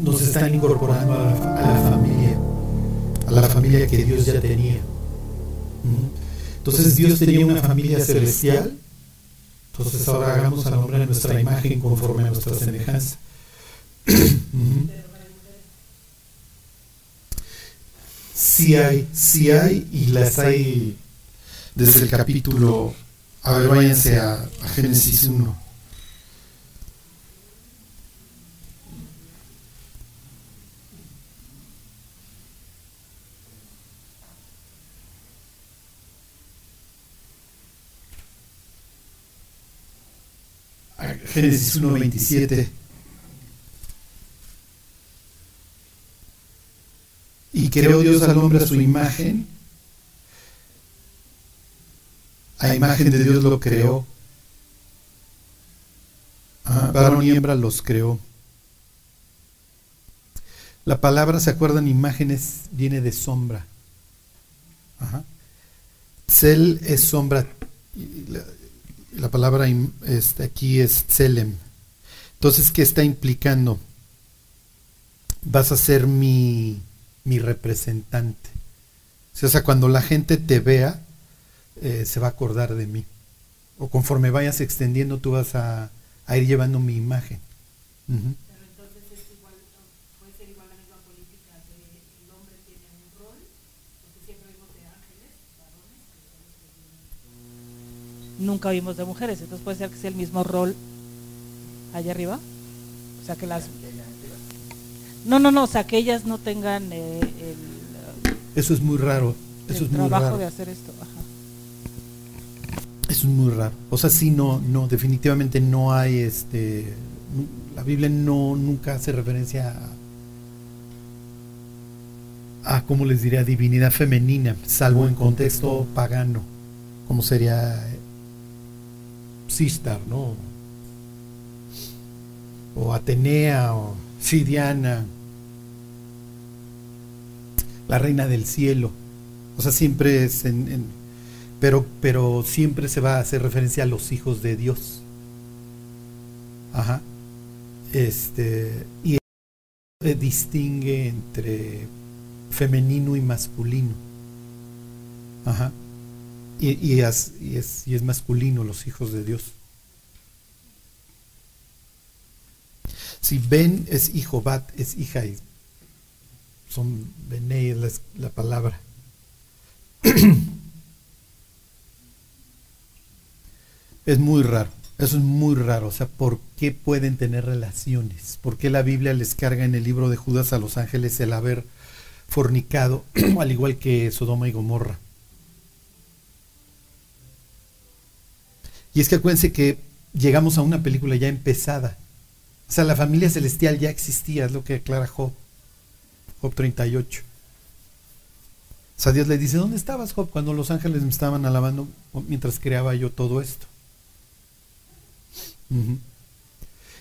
nos están incorporando a la, familia, a la familia que Dios ya tenía. Entonces Dios tenía una familia celestial, entonces ahora hagamos al hombre a nuestra imagen conforme a nuestra semejanza. Sí hay, sí hay, y las hay desde el capítulo, a ver, váyanse a, a Génesis 1. Génesis 1.27. Y creó Dios al hombre a su imagen. A imagen de Dios lo creó. Ah, varón y hembra los creó. La palabra, ¿se acuerdan? Imágenes viene de sombra. Ajá. Es sombra la palabra este, aquí es Tselem. Entonces, ¿qué está implicando? Vas a ser mi, mi representante. O sea, cuando la gente te vea, eh, se va a acordar de mí. O conforme vayas extendiendo, tú vas a, ir llevando mi imagen. Nunca vimos de mujeres, entonces puede ser que sea el mismo rol allá arriba. O sea, que las... No, no, no, o sea, que ellas no tengan eh, el... Eso es muy raro. Eso es muy trabajo de hacer esto. Ajá. Eso es muy raro. O sea, sí, no, no, definitivamente no hay este... La Biblia no nunca hace referencia a, a ¿cómo les diría? Divinidad femenina, salvo en contexto pagano, como sería Sistar, ¿no? O Atenea, o Sidiana, la reina del cielo. O sea, siempre es en, pero, pero siempre se va a hacer referencia a los hijos de Dios. Ajá. Este, y distingue entre femenino y masculino. Ajá y, es, y, es, masculino los hijos de Dios. Si Ben es hijo, Bat es hija, y son Bene es la, palabra. es muy raro, eso es muy raro. O sea, ¿por qué pueden tener relaciones? ¿Por qué la Biblia les carga en el libro de Judas a los ángeles el haber fornicado, al igual que Sodoma y Gomorra? Y es que acuérdense que llegamos a una película ya empezada. O sea, la familia celestial ya existía, es lo que declara Job. Job 38. O sea, Dios le dice, ¿dónde estabas, Job, cuando los ángeles me estaban alabando mientras creaba yo todo esto?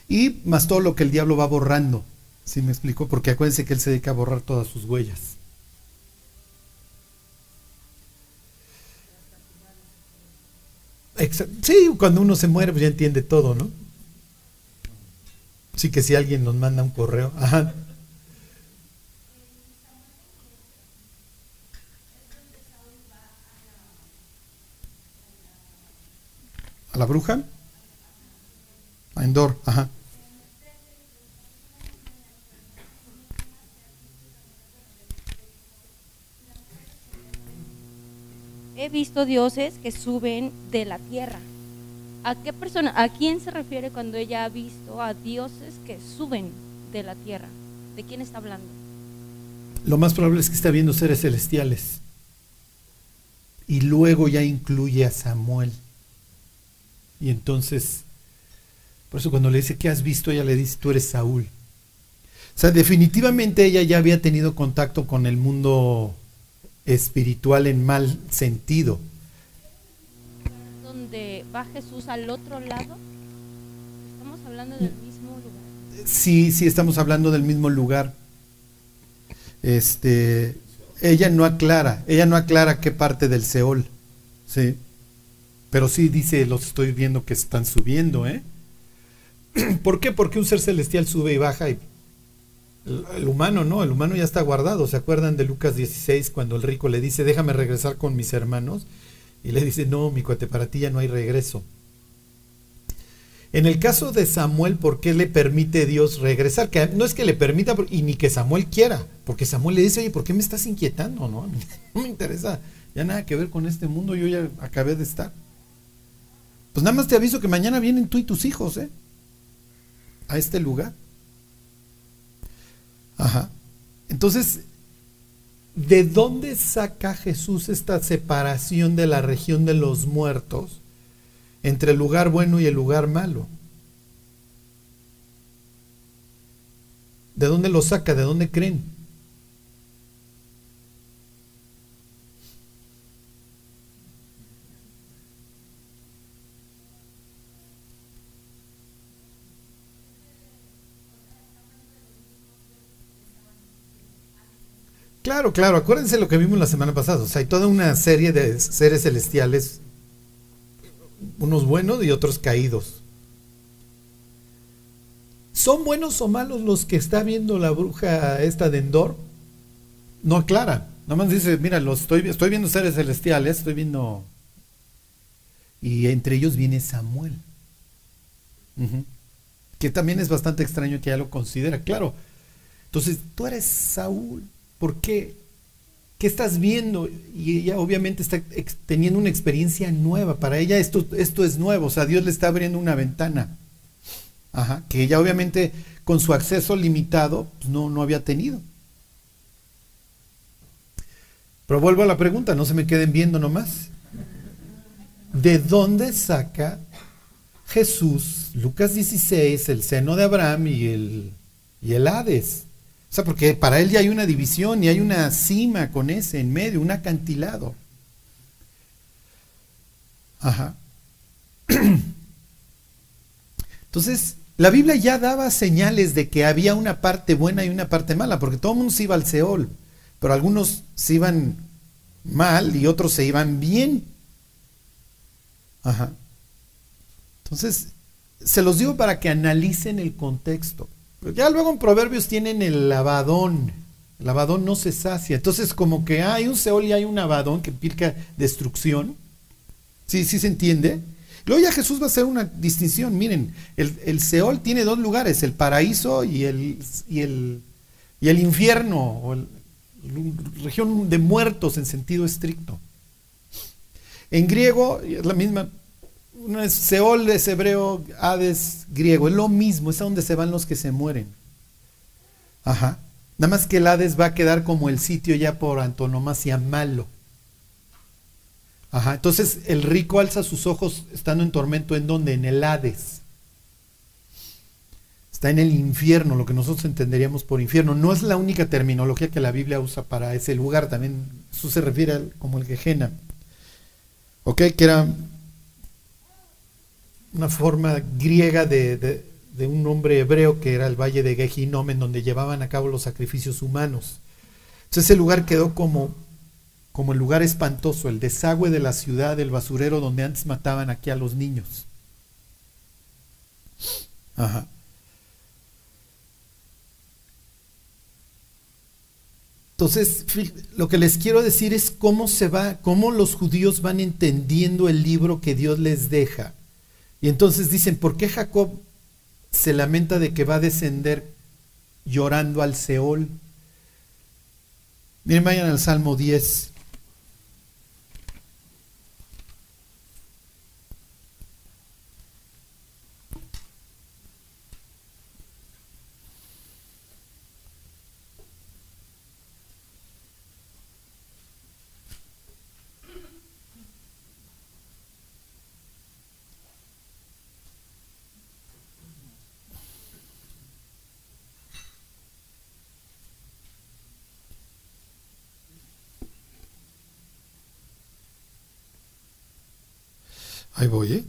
Y más todo lo que el diablo va borrando. ¿Sí me explico? Porque acuérdense que él se dedica a borrar todas sus huellas. Sí, cuando uno se muere, pues ya entiende todo, ¿no? Sí que si alguien nos manda un correo, ajá. ¿A la bruja? A Endor, ajá. He visto dioses que suben de la tierra. ¿A qué persona, a quién se refiere cuando ella ha visto a dioses que suben de la tierra? ¿De quién está hablando? Lo más probable es que está viendo seres celestiales. Y luego ya incluye a Samuel. Y entonces, por eso cuando le dice, ¿qué has visto? Ella le dice, tú eres Saúl. O sea, definitivamente ella ya había tenido contacto con el mundo espiritual en mal sentido. Donde va Jesús al otro lado, estamos hablando del mismo lugar. Sí, sí, estamos hablando del mismo lugar. Este, ella no aclara, ella no aclara qué parte del Seol, sí, pero sí dice, los estoy viendo que están subiendo, ¿eh? ¿Por qué? Porque un ser celestial sube y baja y El, humano no, el humano ya está guardado. ¿Se acuerdan de Lucas 16 cuando el rico le dice, déjame regresar con mis hermanos? Y le dice, no, mi cuate, para ti ya no hay regreso. En el caso de Samuel, ¿por qué le permite Dios regresar? Que no es que le permita y ni que Samuel quiera, porque Samuel le dice, oye, ¿por qué me estás inquietando? No, no me interesa ya nada que ver con este mundo, yo ya acabé de estar. Pues nada más te aviso que mañana vienen tú y tus hijos, ¿eh? A este lugar. Ajá. Entonces, ¿de dónde saca Jesús esta separación de la región de los muertos entre el lugar bueno y el lugar malo? ¿De dónde lo saca? ¿De dónde creen? Claro, claro, acuérdense lo que vimos la semana pasada. O sea, hay toda una serie de seres celestiales, unos buenos y otros caídos. ¿Son buenos o malos los que está viendo la bruja esta de Endor? No aclara. Nada más dice, mira, los estoy, estoy viendo seres celestiales, estoy viendo... Y entre ellos viene Samuel. Que también es bastante extraño que ella lo considera. Claro. Entonces, tú eres Saúl. ¿Por qué? ¿Qué estás viendo? Y ella obviamente está teniendo una experiencia nueva. Para ella esto, esto es nuevo. O sea, Dios le está abriendo una ventana. Ajá, que ella obviamente con su acceso limitado pues, no, no había tenido. Pero vuelvo a la pregunta, no se me queden viendo nomás. ¿De dónde saca Jesús, Lucas 16, el seno de Abraham y el, y el Hades? O sea, porque para él ya hay una división y hay una cima con ese en medio, un acantilado. Ajá. Entonces, la Biblia ya daba señales de que había una parte buena y una parte mala, porque todo el mundo se iba al Seol, pero algunos se iban mal y otros se iban bien. Ajá. Entonces, se los digo para que analicen el contexto. Ya luego en Proverbios tienen el lavadón. El lavadón no se sacia. Entonces, como que hay un Seol y hay un lavadón que implica destrucción. Sí, sí se entiende. Luego ya Jesús va a hacer una distinción. Miren, el, el Seol tiene dos lugares, el paraíso y el, y el, y el infierno, o el, región de muertos en sentido estricto. En griego es la misma Seol es hebreo, Hades griego, es lo mismo, es a donde se van los que se mueren. Ajá. Nada más que el Hades va a quedar como el sitio ya por antonomasia malo. Ajá. Entonces el rico alza sus ojos estando en tormento en donde? En el Hades. Está en el infierno, lo que nosotros entenderíamos por infierno. No es la única terminología que la Biblia usa para ese lugar, también eso se refiere como el Gehenna. ¿Ok? Que era una forma griega de, un nombre hebreo que era el valle de Gehinom, en donde llevaban a cabo los sacrificios humanos. Entonces ese lugar quedó como, como el lugar espantoso, el desagüe de la ciudad, el basurero donde antes mataban aquí a los niños. Ajá. Entonces, lo que les quiero decir es cómo se va, cómo los judíos van entendiendo el libro que Dios les deja. Y entonces dicen, ¿por qué Jacob se lamenta de que va a descender llorando al Seol? Miren, vayan al Salmo 10. Ahí voy, ¿eh?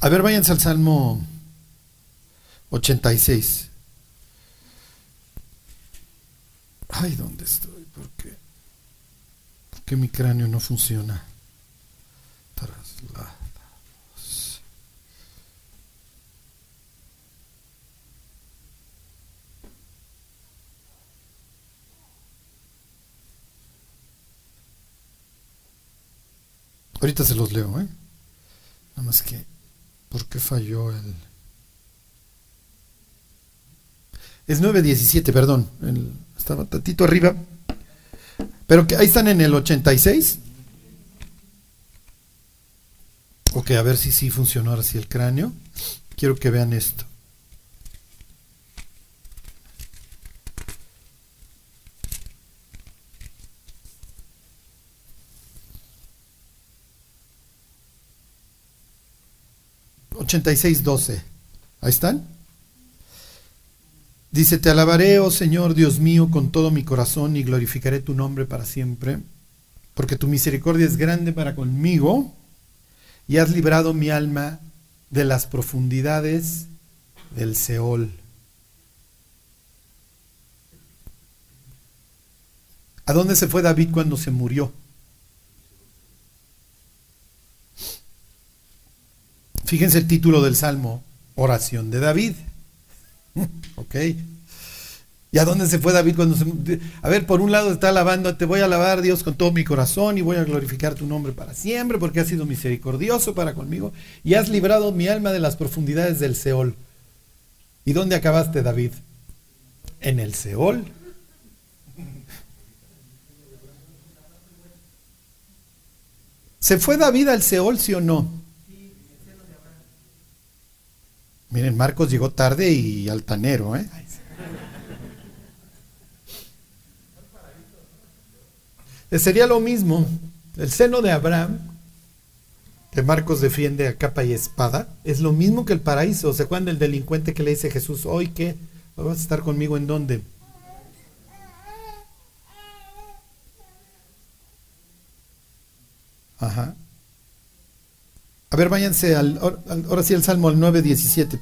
A ver, váyanse al Salmo 86. Ay, ¿dónde estoy? ¿Por qué? ¿Por qué mi cráneo no funciona? Traslados. Ahorita se los leo, ¿eh? Nada más que, ¿por qué falló el...? Es 9.17, perdón. estaba tantito arriba. Pero que ahí están en el 86. Ok, a ver si sí funcionó ahora sí el cráneo. Quiero que vean esto. $86.12. Ahí están. Dice, te alabaré, oh Señor Dios mío, con todo mi corazón y glorificaré tu nombre para siempre, porque tu misericordia es grande para conmigo y has librado mi alma de las profundidades del Seol. ¿A dónde se fue David cuando se murió? Fíjense el título del Salmo, oración de David. ok. ¿Y a dónde se fue David cuando se... A ver, por un lado está alabando, te voy a alabar Dios con todo mi corazón y voy a glorificar tu nombre para siempre porque has sido misericordioso para conmigo y has librado mi alma de las profundidades del Seol. ¿Y dónde acabaste David? En el Seol. ¿Se fue David al Seol, sí o no? Miren, Marcos llegó tarde y altanero, ¿eh? Sería lo mismo. El seno de Abraham, que Marcos defiende a capa y espada, es lo mismo que el paraíso. ¿Se acuerdan del delincuente que le dice a Jesús, hoy qué? ¿Vas a estar conmigo en dónde? Ajá. A ver, váyanse al, ahora sí el Salmo al 9.17.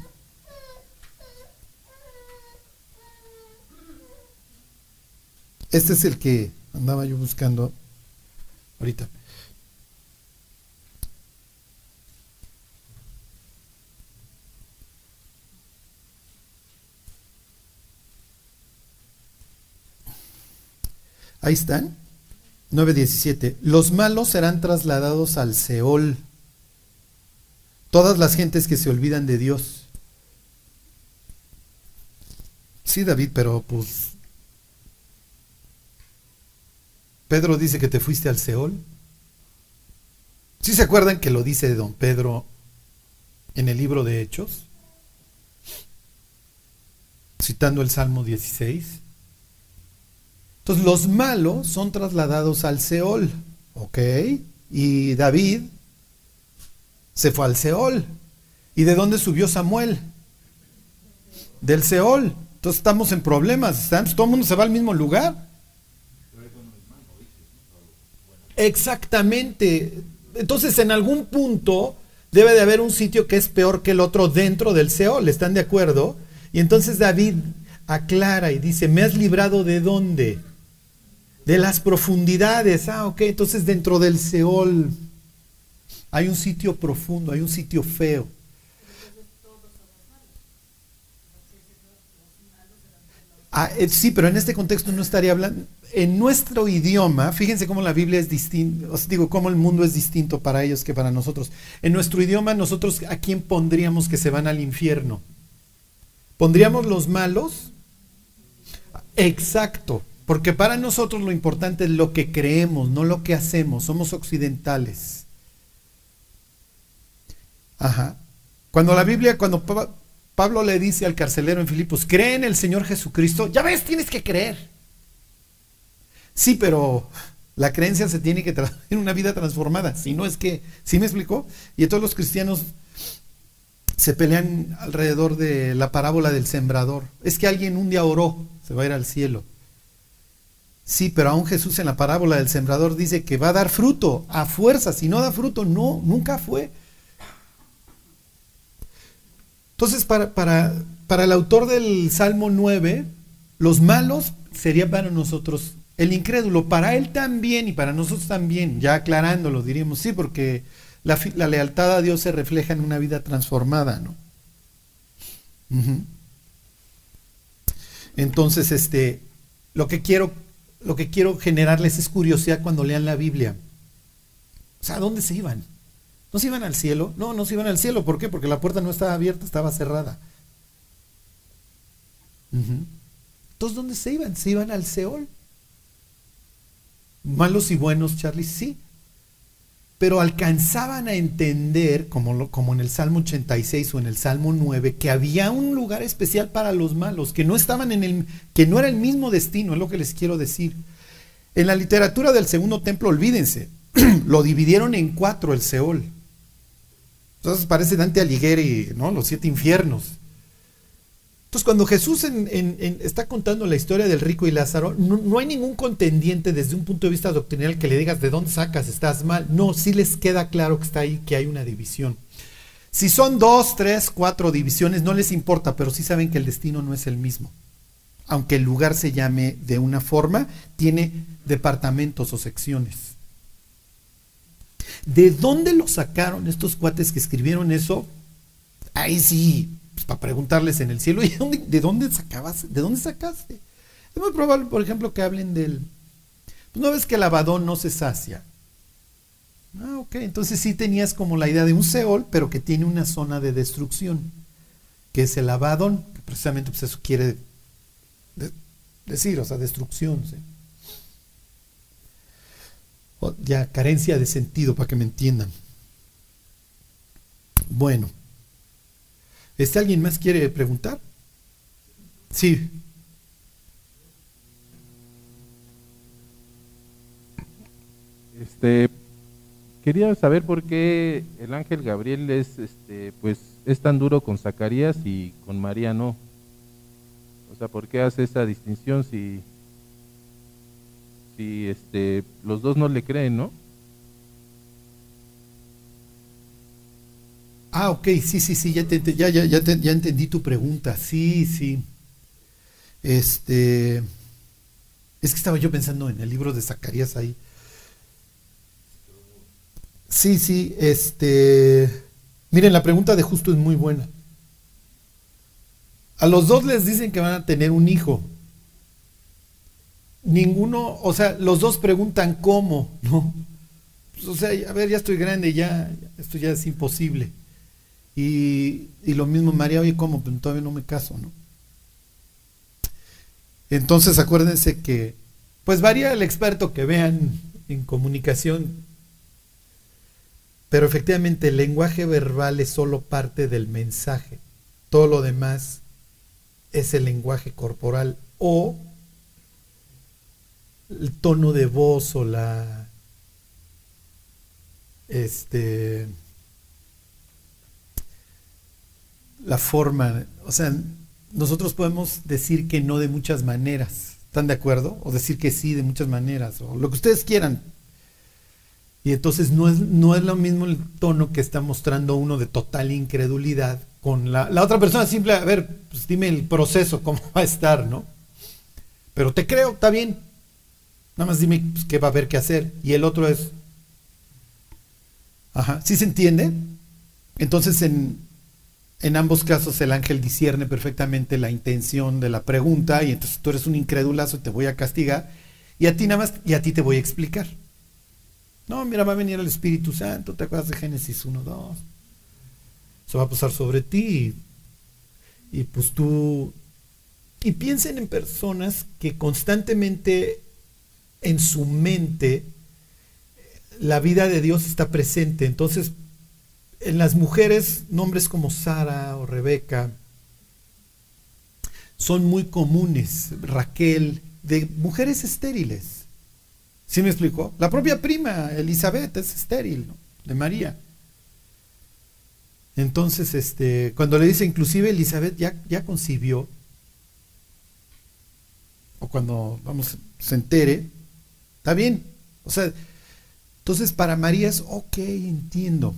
Este es el que andaba yo buscando ahorita. Ahí están. 9.17. Los malos serán trasladados al Seol Todas las gentes que se olvidan de Dios. Sí, David, pero pues... Pedro dice que te fuiste al Seol. ¿Sí se acuerdan que lo dice don Pedro en el libro de Hechos? Citando el Salmo 16. Entonces los malos son trasladados al Seol. ¿Ok? Y David se fue al Seol. ¿Y de dónde subió Samuel? Del Seol. Entonces estamos en problemas. Todo el mundo se va al mismo lugar. Exactamente. Entonces en algún punto debe de haber un sitio que es peor que el otro dentro del Seol. ¿Están de acuerdo? Y entonces David aclara y dice, ¿me has librado de dónde? De las profundidades. Ah, ok. Entonces dentro del Seol hay un sitio profundo, hay un sitio feo. Ah, eh, sí, pero en este contexto no estaría hablando. En nuestro idioma, fíjense cómo la Biblia es distinta, os digo, cómo el mundo es distinto para ellos que para nosotros. En nuestro idioma, nosotros, ¿a quién pondríamos que se van al infierno? ¿Pondríamos los malos? Exacto, porque para nosotros lo importante es lo que creemos, no lo que hacemos. Somos occidentales. Ajá. Cuando la Biblia, cuando Pablo le dice al carcelero en Filipos, cree en el Señor Jesucristo, ya ves, tienes que creer. Sí, pero la creencia se tiene que traducir en una vida transformada. Si no es que, ¿sí me explicó? Y todos los cristianos se pelean alrededor de la parábola del sembrador. Es que alguien un día oró, se va a ir al cielo. Sí, pero aún Jesús en la parábola del sembrador dice que va a dar fruto a fuerza. Si no da fruto, no, nunca fue. Entonces, para, para, para el autor del Salmo 9, los malos serían para nosotros el incrédulo, para él también y para nosotros también, ya aclarándolo, diríamos, sí, porque la, lealtad a Dios se refleja en una vida transformada, ¿no? Entonces, este, lo que quiero, lo que quiero generarles es curiosidad cuando lean la Biblia. O sea, ¿a dónde se iban? ¿No se iban al cielo? No, no se iban al cielo. ¿Por qué? Porque la puerta no estaba abierta, estaba cerrada. Entonces, ¿dónde se iban? Se iban al Seol. Malos y buenos, Charlie, sí. Pero alcanzaban a entender, como, como en el Salmo 86 o en el Salmo 9, que había un lugar especial para los malos, que no estaban en el, que no era el mismo destino, es lo que les quiero decir. En la literatura del segundo templo, olvídense, lo dividieron en cuatro el Seol. Entonces parece Dante Alighieri, ¿no? Los siete infiernos. Entonces, cuando Jesús está contando la historia del rico y Lázaro, no, hay ningún contendiente desde un punto de vista doctrinal que le digas de dónde sacas, estás mal. No, sí les queda claro que está ahí, que hay una división. Si son dos, tres, cuatro divisiones, no les importa, pero sí saben que el destino no es el mismo. Aunque el lugar se llame de una forma, tiene departamentos o secciones. ¿De dónde lo sacaron estos cuates que escribieron eso? Ahí sí, pues, para preguntarles en el cielo, ¿y de dónde sacabas? ¿De dónde sacaste? Es muy probable, por ejemplo, que hablen del. Pues no ves que el abadón no se sacia. Ah, ok, entonces sí tenías como la idea de un Seol, pero que tiene una zona de destrucción, que es el abadón, que precisamente pues eso quiere decir, o sea, destrucción. Ya, carencia de sentido, para que me entiendan. Bueno. ¿Este alguien más quiere preguntar? Sí. Este quería saber por qué el ángel Gabriel es este pues es tan duro con Zacarías y con María no. O sea, ¿por qué hace esa distinción si si este los dos no le creen, ¿no? Ah, ok, sí, sí, sí, ya, ya, ya, ya, entendí tu pregunta. Sí, sí. Este. Es que estaba yo pensando en el libro de Zacarías ahí. Sí, sí, este. Miren, la pregunta de justo es muy buena. A los dos les dicen que van a tener un hijo. Ninguno, o sea, los dos preguntan cómo, ¿no? Pues, o sea, a ver, ya estoy grande, ya, esto ya es imposible. Y, lo mismo María, oye, ¿cómo? Pues todavía no me caso, ¿no? Entonces acuérdense que, pues varía el experto que vean en comunicación, pero efectivamente el lenguaje verbal es solo parte del mensaje. Todo lo demás es el lenguaje corporal o el tono de voz o la este la forma, o sea, nosotros podemos decir que no de muchas maneras, ¿están de acuerdo? O decir que sí de muchas maneras, o lo que ustedes quieran. Y entonces no es, no es lo mismo el tono que está mostrando uno de total incredulidad con la, la otra persona simple, a ver, pues dime el proceso, cómo va a estar, ¿no? Pero te creo, está bien. Nada más dime pues, qué va a haber que hacer. Y el otro es, ajá, ¿sí se entiende? Entonces en, en ambos casos el ángel discierne perfectamente la intención de la pregunta y entonces tú eres un incrédulazo y te voy a castigar y a ti nada más y a ti te voy a explicar. No, mira, va a venir el Espíritu Santo, ¿te acuerdas de Génesis 1, 2? Eso va a pasar sobre ti y pues tú y piensen en personas que constantemente en su mente la vida de Dios está presente, entonces en las mujeres, nombres como Sara o Rebeca son muy comunes. Raquel, de mujeres estériles. ¿Sí me explicó? La propia prima, Elizabeth, es estéril, de María. Entonces, este, cuando le dice inclusive Elizabeth ya, ya concibió, o cuando vamos, se entere, está bien. O sea, entonces para María es, ok, entiendo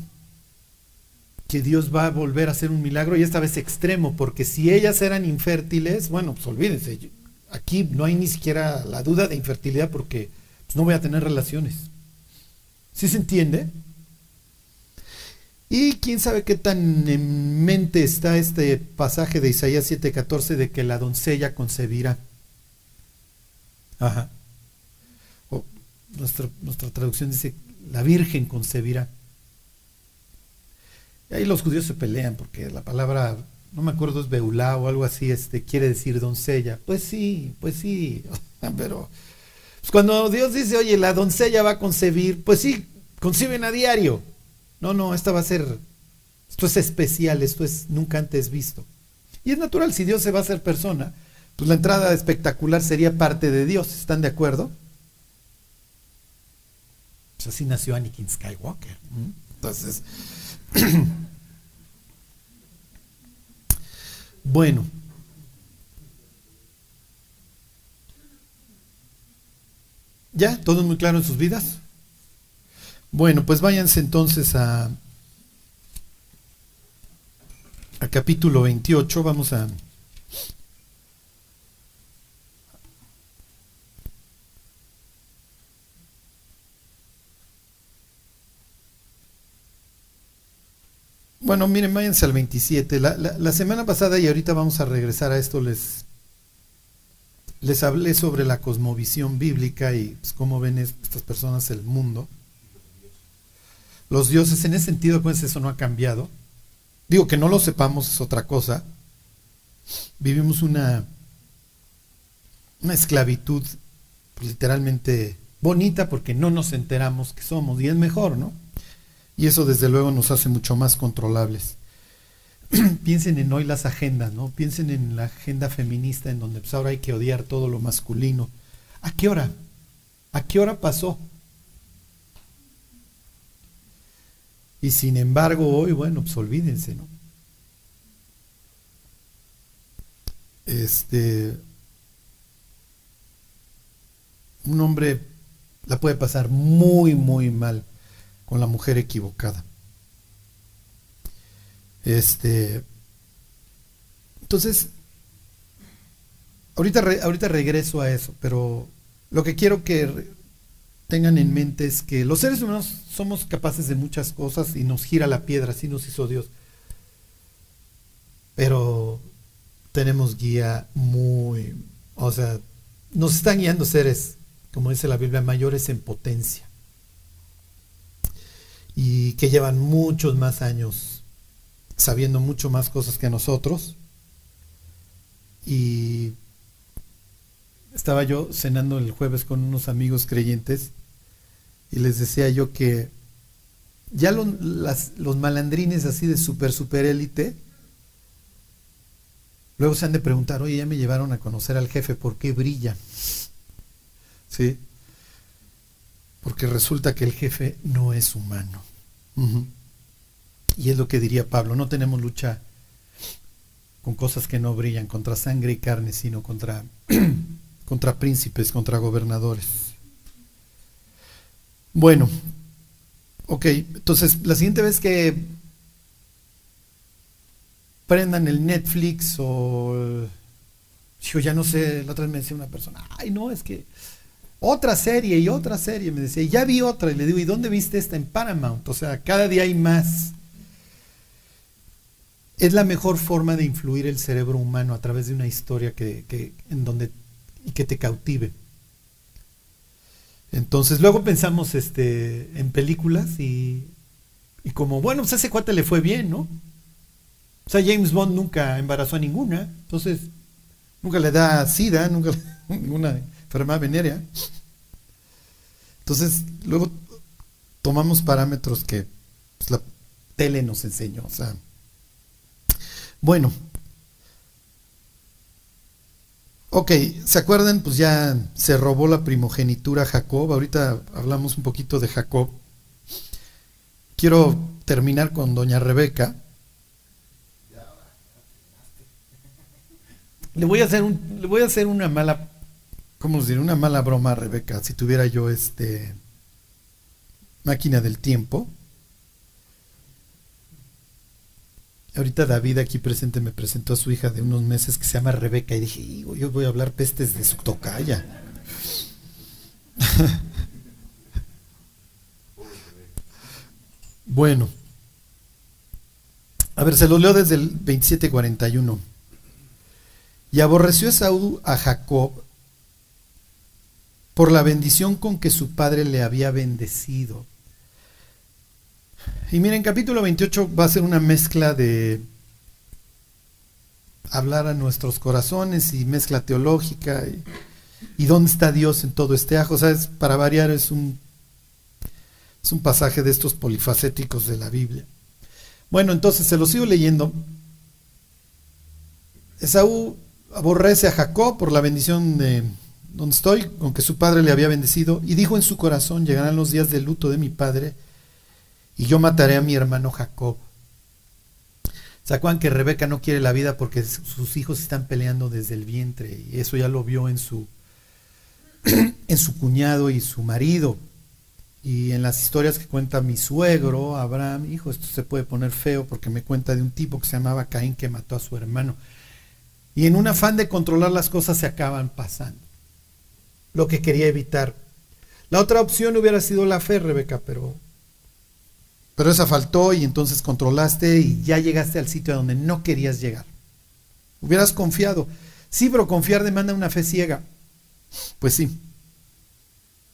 que Dios va a volver a hacer un milagro y esta vez extremo, porque si ellas eran infértiles, bueno, pues olvídense, aquí no hay ni siquiera la duda de infertilidad porque pues, no voy a tener relaciones. ¿Sí se entiende? Y quién sabe qué tan en mente está este pasaje de Isaías 7:14 de que la doncella concebirá. Ajá. Nuestra, nuestra traducción dice la Virgen concebirá. Y ahí los judíos se pelean porque la palabra, no me acuerdo, es beulá o algo así, este, quiere decir doncella. Pues sí, pues sí, pero pues cuando Dios dice, oye, la doncella va a concebir, pues sí, conciben a diario. No, no, esta va a ser, esto es especial, esto es nunca antes visto. Y es natural, si Dios se va a hacer persona, pues la entrada espectacular sería parte de Dios, ¿están de acuerdo? Pues así nació Anakin Skywalker. Entonces, bueno. ¿Ya? ¿Todo muy claro en sus vidas? Bueno, pues váyanse entonces a, a capítulo 28. Vamos a... Bueno, miren, váyanse al 27. La, la, semana pasada, y ahorita vamos a regresar a esto, les, les hablé sobre la cosmovisión bíblica y pues, cómo ven estas personas el mundo. Los dioses, en ese sentido, pues eso no ha cambiado. Digo que no lo sepamos es otra cosa. Vivimos una, una esclavitud literalmente bonita porque no nos enteramos que somos y es mejor, ¿no? Y eso desde luego nos hace mucho más controlables. Piensen en hoy las agendas, ¿no? Piensen en la agenda feminista en donde pues ahora hay que odiar todo lo masculino. ¿A qué hora? ¿A qué hora pasó? Y sin embargo hoy, bueno, pues olvídense, ¿no? Este, un hombre la puede pasar muy, muy mal con la mujer equivocada. Este, entonces, ahorita, ahorita regreso a eso, pero lo que quiero que tengan en mente es que los seres humanos somos capaces de muchas cosas y nos gira la piedra, así nos hizo Dios. Pero tenemos guía muy, o sea, nos están guiando seres, como dice la Biblia, mayores en potencia y que llevan muchos más años sabiendo mucho más cosas que nosotros. Y estaba yo cenando el jueves con unos amigos creyentes y les decía yo que ya los malandrines así de super, super élite, luego se han de preguntar, oye, ya me llevaron a conocer al jefe, ¿por qué brilla? ¿Sí? Porque resulta que el jefe no es humano. Y es lo que diría Pablo, no tenemos lucha con cosas que no brillan, contra sangre y carne, sino contra, contra príncipes, contra gobernadores. Bueno, ok, entonces la siguiente vez que prendan el Netflix o yo ya no sé, la otra vez me decía una persona, ay no, es que otra serie y otra serie. Me decía, ya vi otra. Y le digo, ¿y dónde viste esta? En Paramount. O sea, cada día hay más. Es la mejor forma de influir el cerebro humano a través de una historia que, en donde, y que te cautive. Entonces, luego pensamos este, en películas y, y como, bueno, pues a ese cuate le fue bien, ¿no? O sea, James Bond nunca embarazó a ninguna. Entonces, nunca le da sida, nunca ninguna enfermedad venérea. Entonces, luego tomamos parámetros que pues, la tele nos enseñó. O sea, bueno. Ok, ¿se acuerdan? Pues ya se robó la primogenitura Jacob. Ahorita hablamos un poquito de Jacob. Quiero terminar con doña Rebeca. Le voy a hacer un, le voy a hacer una mala ¿cómo os? Una mala broma, Rebeca, si tuviera yo este máquina del tiempo. Ahorita David aquí presente me presentó a su hija de unos meses que se llama Rebeca y dije, yo voy a hablar pestes de su tocaya. bueno, a ver, se lo leo desde el 27:41. Y aborreció Esaú a Jacob por la bendición con que su padre le había bendecido. Y miren, capítulo 28 va a ser una mezcla de hablar a nuestros corazones y mezcla teológica y, dónde está Dios en todo este ajo. O sea, para variar es un, es un pasaje de estos polifacéticos de la Biblia. Bueno, entonces se lo sigo leyendo. Esaú aborrece a Jacob por la bendición de donde estoy, con que su padre le había bendecido, y dijo en su corazón, llegarán los días de luto de mi padre, y yo mataré a mi hermano Jacob. ¿Se acuerdan que Rebeca no quiere la vida porque sus hijos están peleando desde el vientre? Y eso ya lo vio en su, en su cuñado y su marido. Y en las historias que cuenta mi suegro, Abraham, hijo, esto se puede poner feo porque me cuenta de un tipo que se llamaba Caín que mató a su hermano. Y en un afán de controlar las cosas se acaban pasando. Lo que quería evitar. La otra opción hubiera sido la fe, Rebeca, pero pero esa faltó y entonces controlaste y ya llegaste al sitio a donde no querías llegar. Hubieras confiado. Sí, pero confiar demanda una fe ciega. Pues sí.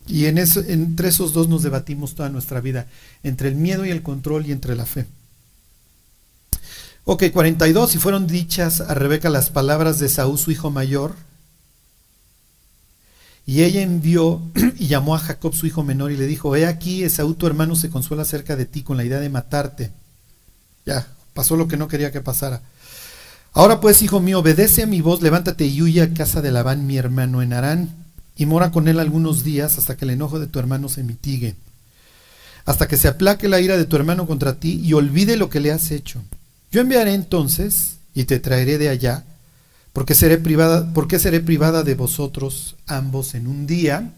Y en eso, entre esos dos nos debatimos toda nuestra vida, entre el miedo y el control y entre la fe. Ok, 42. Y fueron dichas a Rebeca las palabras de Saúl, su hijo mayor, y ella envió y llamó a Jacob su hijo menor y le dijo, he aquí, Esaú tu hermano se consuela cerca de ti con la idea de matarte. Ya, pasó lo que no quería que pasara. Ahora pues, hijo mío, obedece a mi voz, levántate y huye a casa de Labán, mi hermano, en Harán, y mora con él algunos días hasta que el enojo de tu hermano se mitigue, hasta que se aplaque la ira de tu hermano contra ti y olvide lo que le has hecho. Yo enviaré entonces y te traeré de allá porque seré privada, ¿por qué seré privada de vosotros ambos en un día?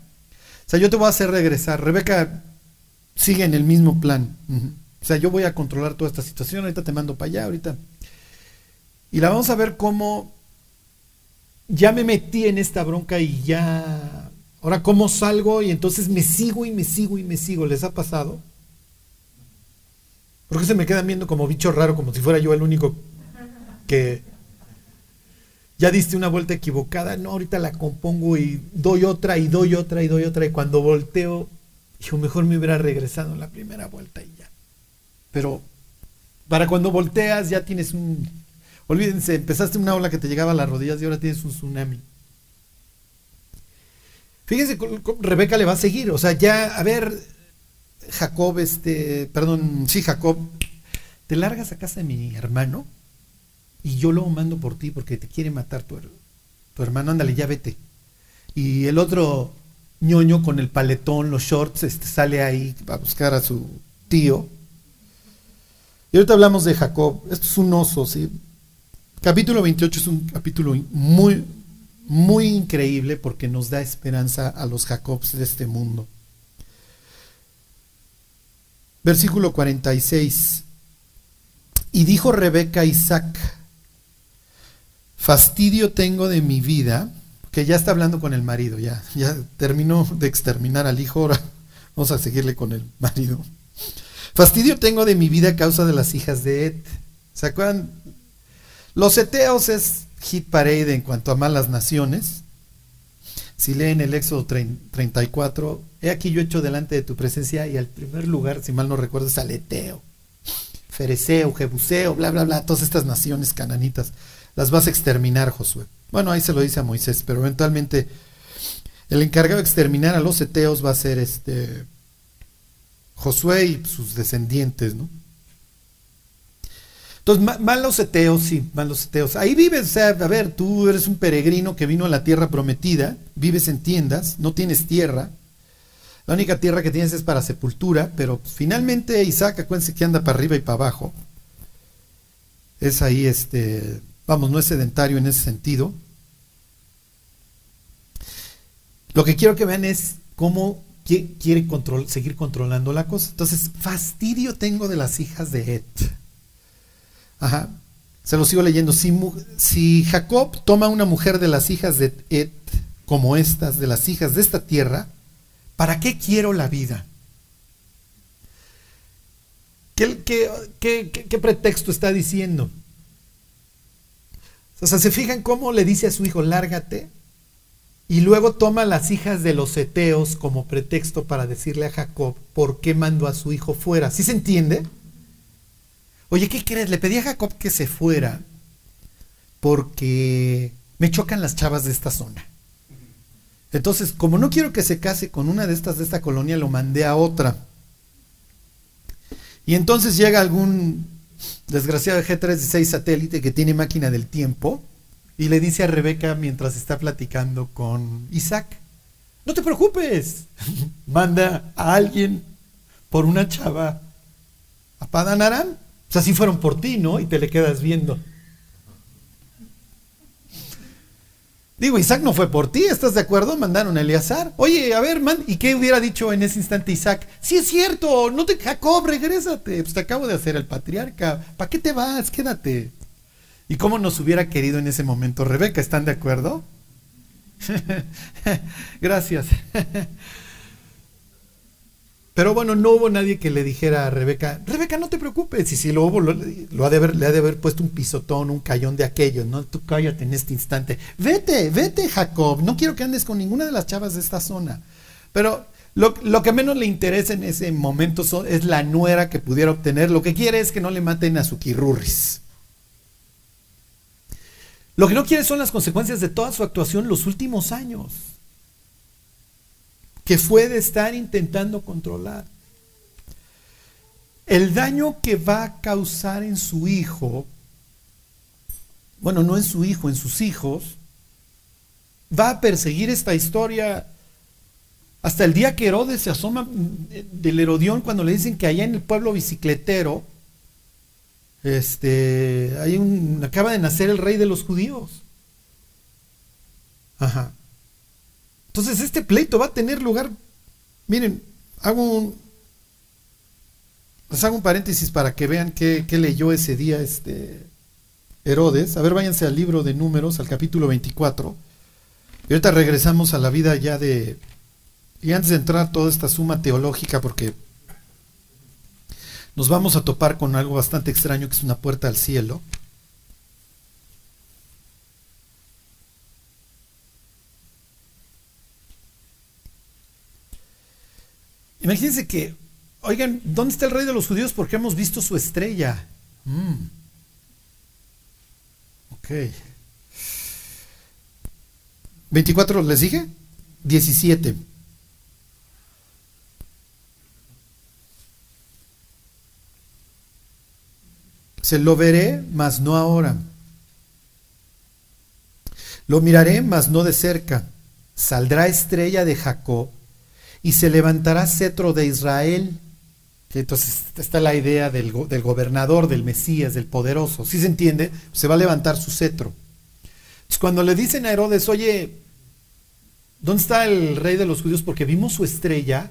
O sea, yo te voy a hacer regresar. Rebeca sigue en el mismo plan. O sea, yo voy a controlar toda esta situación, ahorita te mando para allá, ahorita. Y la vamos a ver cómo ya me metí en esta bronca y ya, ahora cómo salgo y entonces me sigo y me sigo y me sigo. ¿Les ha pasado? Porque se me quedan viendo como bicho raro, como si fuera yo el único que, ya diste una vuelta equivocada, no, ahorita la compongo y doy otra y doy otra y doy otra y cuando volteo, yo mejor me hubiera regresado en la primera vuelta y ya. Pero para cuando volteas ya tienes un, olvídense, empezaste una ola que te llegaba a las rodillas y ahora tienes un tsunami. Fíjense, Rebeca le va a seguir, o sea, ya, a ver, Jacob, este, perdón, sí, Jacob, te largas a casa de mi hermano y yo lo mando por ti porque te quiere matar tu, tu hermano, ándale, ya vete. Y el otro ñoño con el paletón, los shorts, este, sale ahí a buscar a su tío. Y ahorita hablamos de Jacob. Esto es un oso, ¿sí? Capítulo 28 es un capítulo muy, muy increíble porque nos da esperanza a los Jacobs de este mundo. Versículo 46. Y dijo Rebeca a Isaac, fastidio tengo de mi vida, que ya está hablando con el marido, ya, ya terminó de exterminar al hijo, ahora vamos a seguirle con el marido. Fastidio tengo de mi vida a causa de las hijas de Et. ¿Se acuerdan? Los eteos es hit parade en cuanto a malas naciones. Si leen el Éxodo 34, he aquí yo hecho delante de tu presencia y al primer lugar, si mal no recuerdo, es al Eteo, Fereceo, Jebuseo, bla, bla, bla, todas estas naciones cananitas las vas a exterminar, Josué. Bueno, ahí se lo dice a Moisés, pero eventualmente el encargado de exterminar a los eteos va a ser este Josué y sus descendientes, ¿no? Entonces, van los eteos, sí, van los eteos. Ahí vives, o sea, a ver, tú eres un peregrino que vino a la tierra prometida, vives en tiendas, no tienes tierra. La única tierra que tienes es para sepultura, pero finalmente Isaac, acuérdense que anda para arriba y para abajo. Es ahí este Vamos, no es sedentario en ese sentido. Lo que quiero que vean es cómo quiere seguir controlando la cosa. Entonces, fastidio tengo de las hijas de Et. Ajá. Se lo sigo leyendo. Si, Jacob toma una mujer de las hijas de Et, como estas, de las hijas de esta tierra, ¿para qué quiero la vida? ¿Qué, qué pretexto está diciendo? O sea, ¿se fijan cómo le dice a su hijo, lárgate? Y luego toma las hijas de los eteos como pretexto para decirle a Jacob por qué mandó a su hijo fuera. ¿Sí se entiende? Oye, ¿qué quieres? Le pedí a Jacob que se fuera porque me chocan las chavas de esta zona. Entonces, como no quiero que se case con una de estas de esta colonia, lo mandé a otra. Y entonces llega algún desgraciado G36 satélite que tiene máquina del tiempo y le dice a Rebeca mientras está platicando con Isaac, no te preocupes, manda a alguien por una chava a Padanarán. O sea, si fueron por ti, ¿no? Y te le quedas viendo. Digo, Isaac no fue por ti, ¿estás de acuerdo? Mandaron a Eleazar. Oye, a ver, ¿y qué hubiera dicho en ese instante Isaac? Sí es cierto, no te Jacob, regrésate. Pues te acabo de hacer el patriarca. ¿Para qué te vas? Quédate. ¿Y cómo nos hubiera querido en ese momento Rebeca? ¿Están de acuerdo? Gracias. Pero bueno, no hubo nadie que le dijera a Rebeca, Rebeca, no te preocupes. Y si lo hubo, lo, ha de haber, le ha de haber puesto un pisotón, un cayón de aquellos, ¿no? Tú cállate en este instante. Vete, vete, Jacob. No quiero que andes con ninguna de las chavas de esta zona. Pero lo, que menos le interesa en ese momento es la nuera que pudiera obtener. Lo que quiere es que no le maten a su quirurris. Lo que no quiere son las consecuencias de toda su actuación los últimos años que fue de estar intentando controlar. El daño que va a causar en su hijo, bueno, no en su hijo, en sus hijos, va a perseguir esta historia hasta el día que Herodes se asoma del Herodión cuando le dicen que allá en el pueblo bicicletero, este, hay un, acaba de nacer el rey de los judíos. Ajá. Entonces este pleito va a tener lugar. Miren, hago un, les hago un paréntesis para que vean qué, leyó ese día este Herodes. A ver, váyanse al libro de números, al capítulo 24. Y ahorita regresamos a la vida ya de... Y antes de entrar toda esta suma teológica, porque nos vamos a topar con algo bastante extraño, que es una puerta al cielo. Imagínense que, oigan, ¿dónde está el rey de los judíos? Porque hemos visto su estrella. Mm. Ok. 24, ¿les dije? 17. Se lo veré, mas no ahora. Lo miraré, mas no de cerca. Saldrá estrella de Jacob y se levantará cetro de Israel. Entonces está la idea del, gobernador, del Mesías, del poderoso. Si se entiende, se va a levantar su cetro. Entonces, cuando le dicen a Herodes, oye, ¿dónde está el rey de los judíos? Porque vimos su estrella.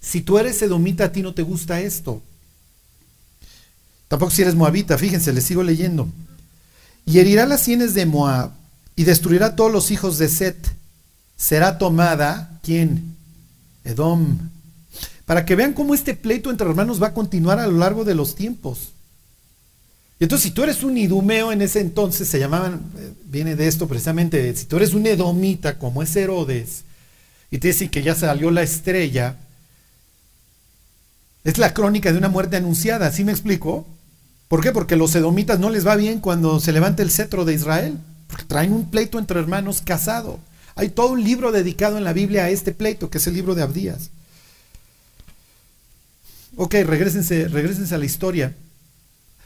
Si tú eres edomita, a ti no te gusta esto. Tampoco si eres moabita, fíjense, les sigo leyendo. Y herirá las sienes de Moab y destruirá todos los hijos de Set. Será tomada, ¿quién? Edom, para que vean cómo este pleito entre hermanos va a continuar a lo largo de los tiempos. Y entonces, si tú eres un idumeo en ese entonces, se llamaban, eh, viene de esto precisamente, si tú eres un edomita como es Herodes, y te dicen que ya salió la estrella, es la crónica de una muerte anunciada, ¿sí me explico? ¿Por qué? Porque los edomitas no les va bien cuando se levanta el cetro de Israel, porque traen un pleito entre hermanos casado. Hay todo un libro dedicado en la Biblia a este pleito, que es el libro de Abdías. Ok, regresense, regresense a la historia.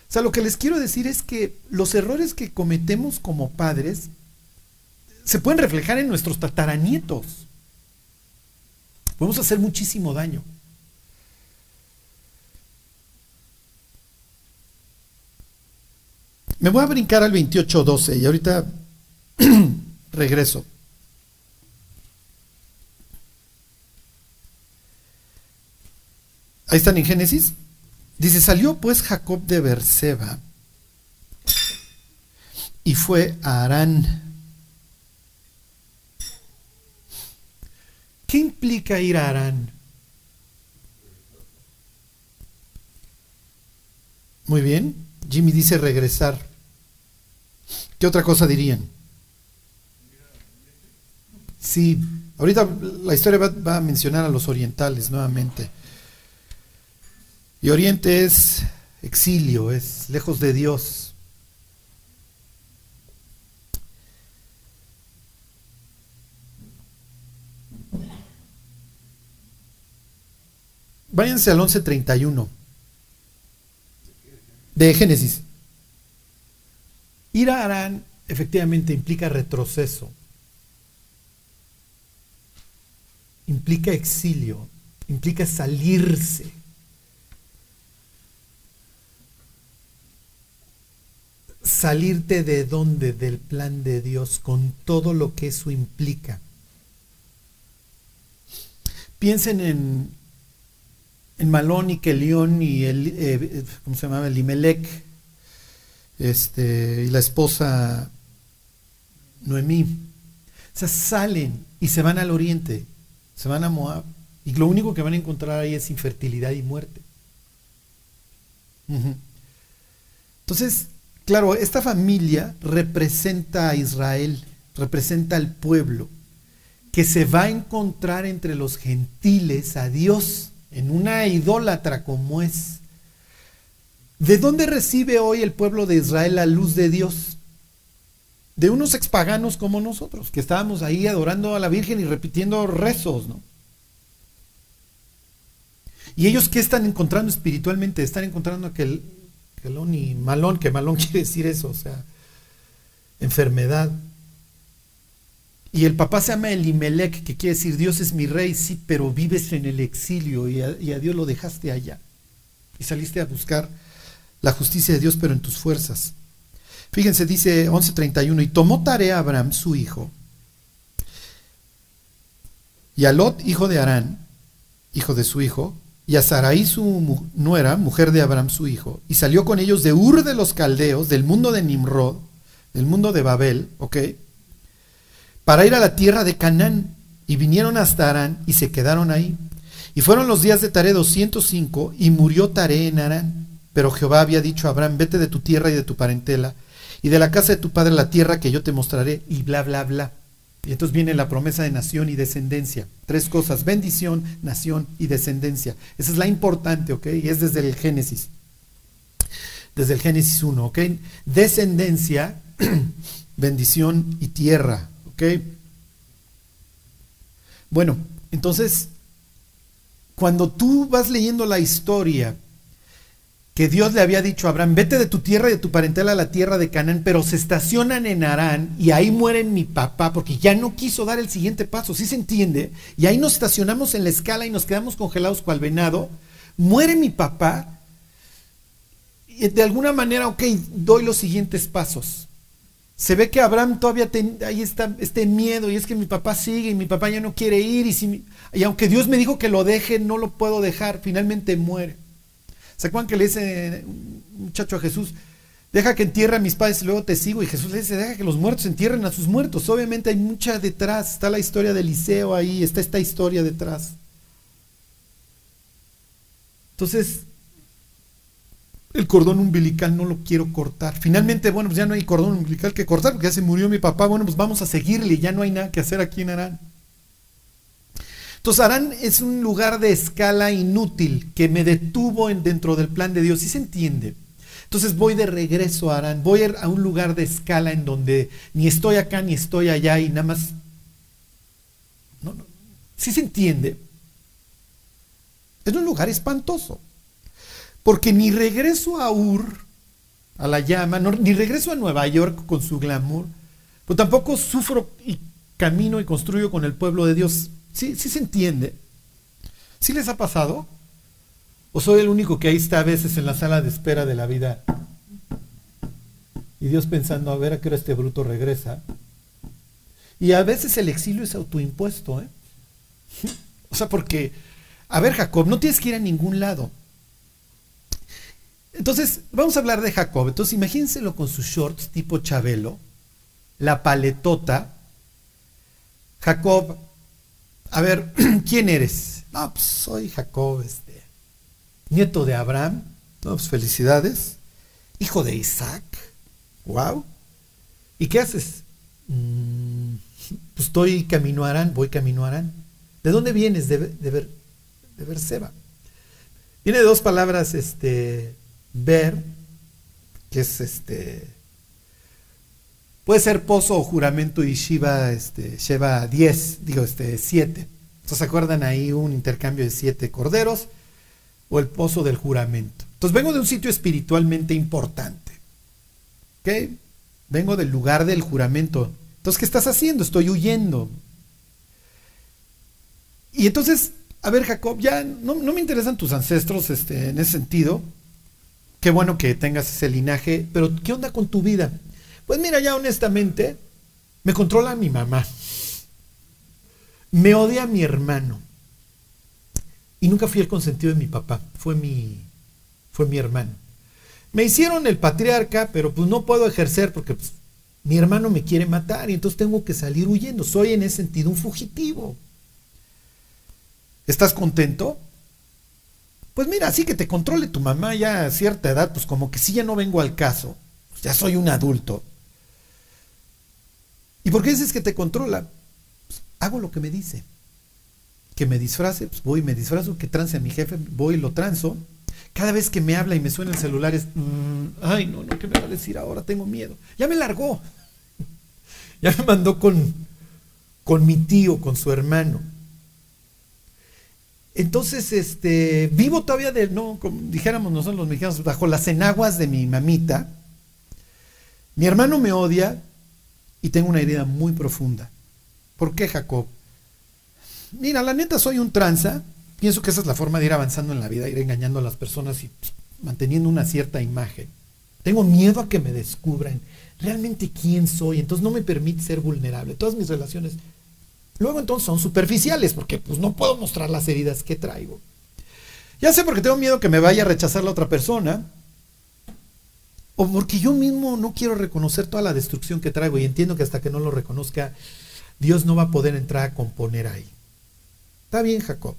O sea, lo que les quiero decir es que los errores que cometemos como padres se pueden reflejar en nuestros tataranietos. Podemos hacer muchísimo daño. Me voy a brincar al 28.12 y ahorita regreso. Ahí están en Génesis. Dice, salió pues Jacob de Berseba y fue a Arán. ¿Qué implica ir a Arán? Muy bien. Jimmy dice regresar. ¿Qué otra cosa dirían? Sí, ahorita la historia va, va a mencionar a los orientales nuevamente. Y Oriente es exilio, es lejos de Dios. Váyanse al 1131 de Génesis. Ir a Arán efectivamente implica retroceso, implica exilio, implica salirse. Salirte de dónde? Del plan de Dios, con todo lo que eso implica. Piensen en, en Malón y Kelión y el, eh, ¿cómo se llamaba? Elimelech, este, y la esposa Noemí. O sea, salen y se van al oriente, se van a Moab, y lo único que van a encontrar ahí es infertilidad y muerte. Entonces, claro, esta familia representa a Israel, representa al pueblo, que se va a encontrar entre los gentiles a Dios en una idólatra como es. ¿De dónde recibe hoy el pueblo de Israel la luz de Dios? De unos expaganos como nosotros, que estábamos ahí adorando a la Virgen y repitiendo rezos, ¿no? ¿Y ellos qué están encontrando espiritualmente? Están encontrando aquel, y malón, que malón quiere decir eso, o sea, enfermedad. Y el papá se llama Elimelech, que quiere decir Dios es mi rey, sí, pero vives en el exilio y a, y a Dios lo dejaste allá. Y saliste a buscar la justicia de Dios, pero en tus fuerzas. Fíjense, dice 11:31, y tomó tarea Abraham, su hijo, y a Lot, hijo de Arán, hijo de su hijo, y a Sarai, su nuera, mujer de Abraham, su hijo, y salió con ellos de Ur de los Caldeos, del mundo de Nimrod, del mundo de Babel, ¿ok? Para ir a la tierra de Canaán, y vinieron hasta Arán, y se quedaron ahí. Y fueron los días de Taré 205, y murió Taré en Arán. Pero Jehová había dicho a Abraham, vete de tu tierra y de tu parentela, y de la casa de tu padre la tierra que yo te mostraré, y bla, bla, bla. Y entonces viene la promesa de nación y descendencia. Tres cosas, bendición, nación y descendencia. Esa es la importante, ¿ok? Y es desde el Génesis. Desde el Génesis 1, ¿ok? Descendencia, bendición y tierra, ¿ok? Bueno, entonces, cuando tú vas leyendo la historia que Dios le había dicho a Abraham, vete de tu tierra y de tu parentela a la tierra de Canaán, pero se estacionan en Arán y ahí mueren mi papá porque ya no quiso dar el siguiente paso, ¿sí se entiende? Y ahí nos estacionamos en la escala y nos quedamos congelados cual venado, muere mi papá y de alguna manera, ok, doy los siguientes pasos. Se ve que Abraham todavía ahí está este miedo y es que mi papá sigue y mi papá ya no quiere ir y, y aunque Dios me dijo que lo deje, no lo puedo dejar, finalmente muere. ¿Se acuerdan que le dice un muchacho a Jesús? Deja que entierre a mis padres luego te sigo. Y Jesús le dice, deja que los muertos entierren a sus muertos. Obviamente hay mucha detrás. Está la historia de Eliseo ahí, está esta historia detrás. Entonces, el cordón umbilical no lo quiero cortar. Finalmente, bueno, pues ya no hay cordón umbilical que cortar porque ya se murió mi papá. Bueno, pues vamos a seguirle. Ya no hay nada que hacer aquí en Arán. Entonces, Arán es un lugar de escala inútil que me detuvo en, dentro del plan de Dios. ¿Sí se entiende? Entonces voy de regreso a Arán, voy a un lugar de escala en donde ni estoy acá ni estoy allá y nada más... No, no. ¿Sí se entiende? Es un lugar espantoso. Porque ni regreso a Ur, a la llama, ni regreso a Nueva York con su glamour, pero tampoco sufro y camino y construyo con el pueblo de Dios. ¿Sí, sí se entiende? ¿Sí les ha pasado? ¿O soy el único que ahí está a veces en la sala de espera de la vida? Y Dios pensando, a ver a qué hora este bruto regresa. Y a veces el exilio es autoimpuesto, ¿eh? O sea, porque, a ver, Jacob, no tienes que ir a ningún lado. Entonces, vamos a hablar de Jacob. Entonces, imagínenselo con sus shorts tipo Chabelo, la paletota. Jacob, a ver, ¿quién eres? No, pues soy Jacob, este, nieto de Abraham. No, pues felicidades. Hijo de Isaac. Wow. ¿Y qué haces? "Mm, Pues estoy camino voy camino a. ¿De dónde vienes? De, de, ver, de Berseba. Viene de dos palabras, este, ver, que es este, puede ser pozo o juramento y Shiva este, lleva 10, digo, este, 7. Entonces, ¿se acuerdan ahí un intercambio de siete corderos? O el pozo del juramento. Entonces, vengo de un sitio espiritualmente importante. ¿Ok? Vengo del lugar del juramento. Entonces, ¿qué estás haciendo? Estoy huyendo. Y entonces, a ver, Jacob, ya no, no me interesan tus ancestros este, en ese sentido. Qué bueno que tengas ese linaje, pero ¿qué onda con tu vida? Pues mira, ya honestamente, me controla mi mamá. Me odia mi hermano. Y nunca fui el consentido de mi papá, fue mi, fue mi hermano. Me hicieron el patriarca, pero pues no puedo ejercer porque pues, mi hermano me quiere matar y entonces tengo que salir huyendo. Soy en ese sentido un fugitivo. ¿Estás contento? Pues mira, así que te controle tu mamá ya a cierta edad, pues como que si ya no vengo al caso, ya soy un adulto. ¿Y por qué dices que te controla? Pues hago lo que me dice. Que me disfrace, pues voy y me disfrazo, que trance a mi jefe, voy y lo transo. Cada vez que me habla y me suena el celular es, mmm, ay, no, no, ¿qué me va a decir ahora? Tengo miedo. Ya me largó. ya me mandó con, con mi tío, con su hermano. Entonces, este, vivo todavía de, no, como dijéramos nosotros los mexicanos, bajo las enaguas de mi mamita. Mi hermano me odia y tengo una herida muy profunda. ¿Por qué, Jacob? Mira, la neta soy un tranza. Pienso que esa es la forma de ir avanzando en la vida, ir engañando a las personas y manteniendo una cierta imagen. Tengo miedo a que me descubran realmente quién soy, entonces no me permite ser vulnerable. Todas mis relaciones luego entonces son superficiales porque pues no puedo mostrar las heridas que traigo. Ya sé porque tengo miedo que me vaya a rechazar la otra persona o porque yo mismo no quiero reconocer toda la destrucción que traigo y entiendo que hasta que no lo reconozca Dios no va a poder entrar a componer ahí. Está bien, Jacob.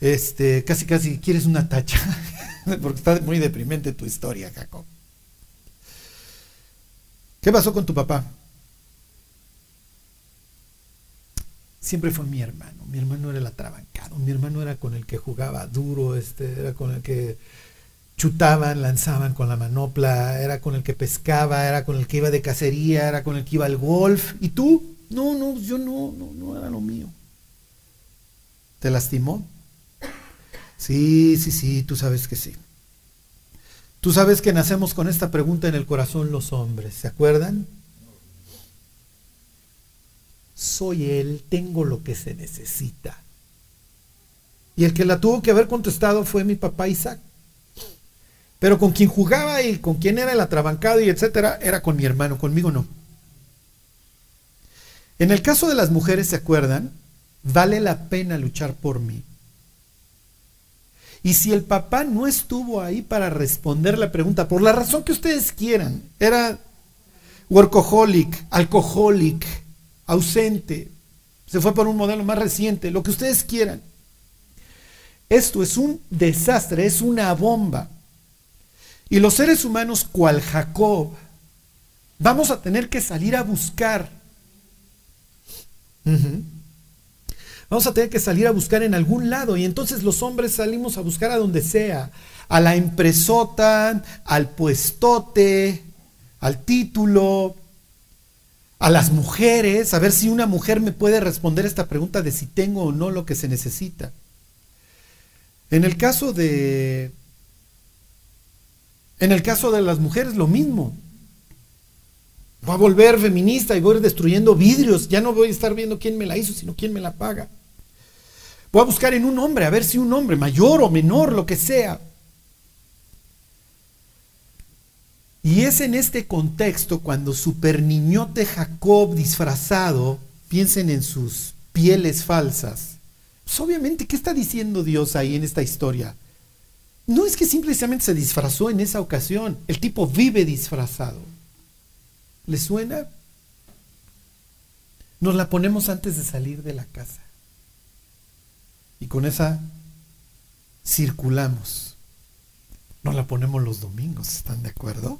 Este, casi casi quieres una tacha, porque está muy deprimente tu historia, Jacob. ¿Qué pasó con tu papá? Siempre fue mi hermano. Mi hermano era el atrabancado. Mi hermano era con el que jugaba duro, este, era con el que chutaban, lanzaban con la manopla, era con el que pescaba, era con el que iba de cacería, era con el que iba al golf. ¿Y tú? No, no, yo no, no, no era lo mío. ¿Te lastimó? Sí, sí, sí, tú sabes que sí. Tú sabes que nacemos con esta pregunta en el corazón los hombres, ¿se acuerdan? Soy él, tengo lo que se necesita. Y el que la tuvo que haber contestado fue mi papá Isaac. Pero con quien jugaba y con quien era el atrabancado y etcétera, era con mi hermano, conmigo no. En el caso de las mujeres, ¿se acuerdan? Vale la pena luchar por mí. Y si el papá no estuvo ahí para responder la pregunta, por la razón que ustedes quieran, era workaholic, alcoholic, ausente, se fue por un modelo más reciente, lo que ustedes quieran. Esto es un desastre, es una bomba. Y los seres humanos, cual Jacob, vamos a tener que salir a buscar. Vamos a tener que salir a buscar en algún lado. Y entonces los hombres salimos a buscar a donde sea. A la empresota, al puestote, al título, a las mujeres, a ver si una mujer me puede responder esta pregunta de si tengo o no lo que se necesita. En el caso de en el caso de las mujeres lo mismo. Voy a volver feminista y voy a ir destruyendo vidrios. Ya no voy a estar viendo quién me la hizo, sino quién me la paga. Voy a buscar en un hombre, a ver si un hombre, mayor o menor, lo que sea. Y es en este contexto cuando super niñote Jacob disfrazado, piensen en sus pieles falsas. Pues obviamente, ¿qué está diciendo Dios ahí en esta historia? No es que simplemente se disfrazó en esa ocasión, el tipo vive disfrazado. ¿Le suena? Nos la ponemos antes de salir de la casa. Y con esa circulamos. Nos la ponemos los domingos, ¿están de acuerdo?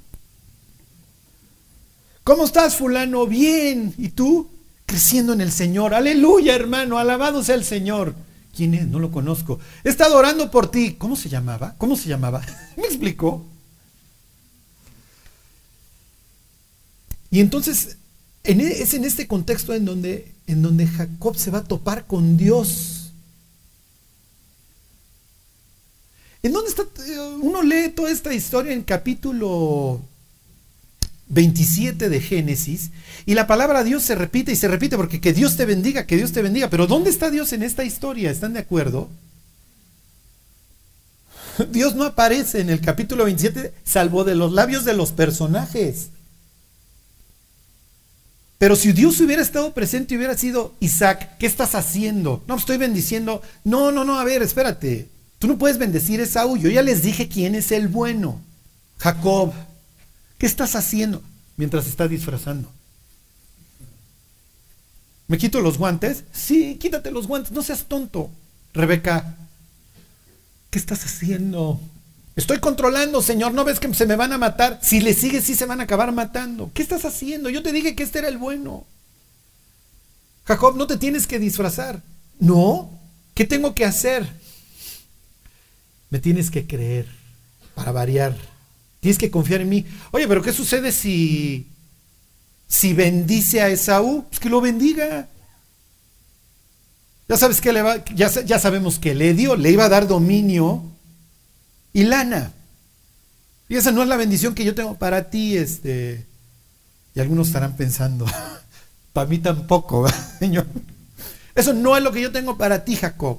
¿Cómo estás, fulano? Bien. ¿Y tú? creciendo en el Señor. Aleluya, hermano, alabado sea el Señor. ¿Quién es? No lo conozco. He estado orando por ti. ¿Cómo se llamaba? ¿Cómo se llamaba? ¿Me explicó? Y entonces e, es en este contexto en donde, en donde Jacob se va a topar con Dios. ¿En dónde está? Uno lee toda esta historia en capítulo 27 de Génesis y la palabra Dios se repite y se repite porque que Dios te bendiga, que Dios te bendiga. Pero ¿dónde está Dios en esta historia? ¿Están de acuerdo? Dios no aparece en el capítulo 27 salvo de los labios de los personajes. Pero si Dios hubiera estado presente hubiera sido Isaac, ¿qué estás haciendo? No, estoy bendiciendo. No, no, no, a ver, espérate. Tú no puedes bendecir a Esaú. Yo ya les dije quién es el bueno. Jacob. ¿Qué estás haciendo? Mientras está disfrazando. ¿Me quito los guantes? Sí, quítate los guantes, no seas tonto. Rebeca, ¿qué estás haciendo? Estoy controlando, Señor, ¿no ves que se me van a matar? Si le sigues, sí se van a acabar matando. ¿Qué estás haciendo? Yo te dije que este era el bueno. Jacob, no te tienes que disfrazar. No, ¿qué tengo que hacer? Me tienes que creer para variar. Tienes que confiar en mí. Oye, pero ¿qué sucede si, si bendice a Esaú? Pues que lo bendiga. Ya sabes que le va, ya, ya sabemos que le dio, le iba a dar dominio y lana. Y esa no es la bendición que yo tengo para ti, este. Y algunos estarán pensando, para mí tampoco, Señor. Eso no es lo que yo tengo para ti, Jacob.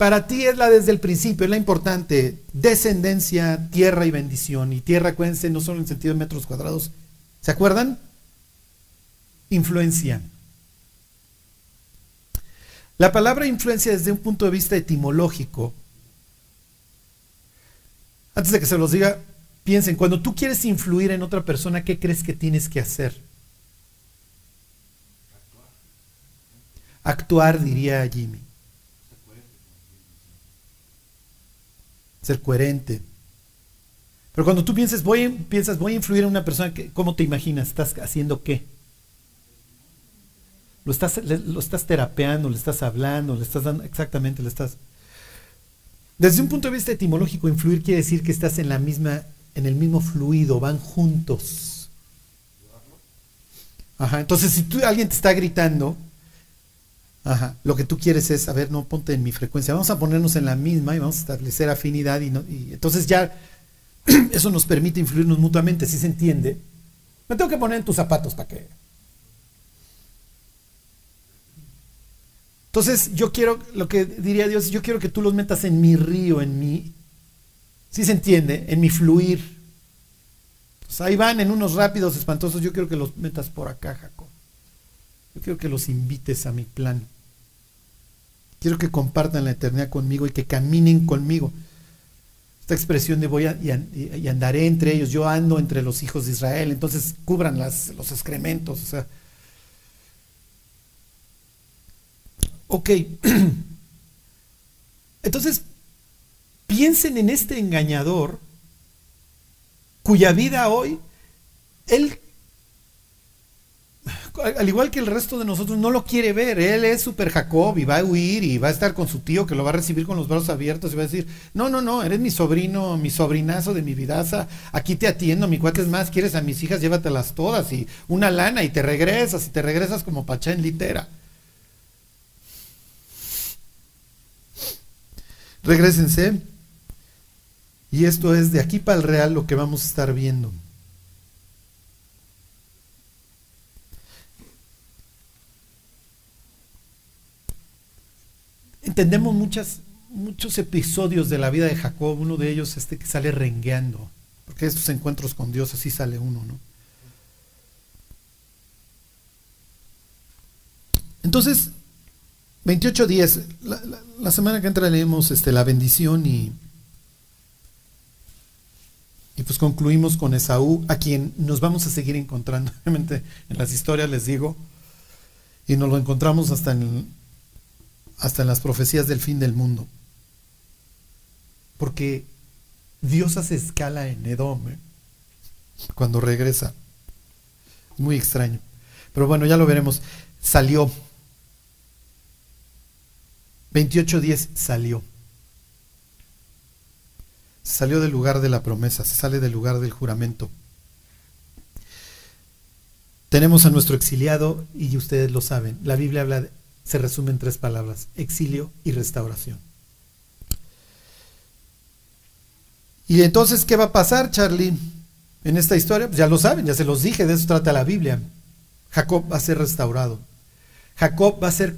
Para ti es la desde el principio, es la importante. Descendencia, tierra y bendición. Y tierra, acuérdense, no solo en sentido de metros cuadrados. ¿Se acuerdan? Influencia. La palabra influencia desde un punto de vista etimológico. Antes de que se los diga, piensen, cuando tú quieres influir en otra persona, ¿qué crees que tienes que hacer? Actuar, diría Jimmy. Ser coherente. Pero cuando tú piensas voy, piensas, voy a influir en una persona, ¿cómo te imaginas? ¿Estás haciendo qué? Lo estás, lo estás terapeando, le estás hablando, le estás dando, exactamente, le estás... Desde un punto de vista etimológico, influir quiere decir que estás en la misma, en el mismo fluido, van juntos. Ajá, entonces si tú, alguien te está gritando, Ajá. Lo que tú quieres es, a ver, no ponte en mi frecuencia, vamos a ponernos en la misma y vamos a establecer afinidad y, no, entonces ya eso nos permite influirnos mutuamente, si se entiende. Me tengo que poner en tus zapatos para que... Entonces yo quiero, lo que diría Dios, yo quiero que tú los metas en mi río, en mi... Si se entiende, en mi fluir. ahí van en unos rápidos espantosos, yo quiero que los metas por acá, Jacob. Yo quiero que los invites a mi plan. Quiero que compartan la eternidad conmigo y que caminen conmigo. Esta expresión de voy a, y, andaré entre ellos, yo ando entre los hijos de Israel, entonces cubran las, los excrementos. O sea. Ok. Entonces, piensen en este engañador cuya vida hoy, él al igual que el resto de nosotros, no lo quiere ver. Él es super Jacob y va a huir y va a estar con su tío que lo va a recibir con los brazos abiertos y va a decir, no, no, no, eres mi sobrino, mi sobrinazo de mi vidaza, aquí te atiendo, mi cuate es más, quieres a mis hijas, llévatelas todas y una lana y te regresas y te regresas como pachá en litera. Regrésense. Y esto es de aquí para el real lo que vamos a estar viendo. Entendemos muchos episodios de la vida de Jacob, uno de ellos este que sale rengueando, porque estos encuentros con Dios así sale uno, ¿no? Entonces, 28 días, la, semana que entra leemos este, la bendición y, y pues concluimos con Esaú, a quien nos vamos a seguir encontrando. Obviamente en las historias les digo, y nos lo encontramos hasta en, hasta en las profecías del fin del mundo. Porque Dios hace escala en Edom ¿eh? cuando regresa. Muy extraño. Pero bueno, ya lo veremos. Salió. 28.10 salió. Salió del lugar de la promesa, se sale del lugar del juramento. Tenemos a nuestro exiliado y ustedes lo saben. La Biblia habla, se resume en tres palabras, exilio y restauración. Y entonces, ¿qué va a pasar, Charlie? En esta historia, pues ya lo saben, ya se los dije, de eso trata la Biblia. Jacob va a ser restaurado. Jacob va a ser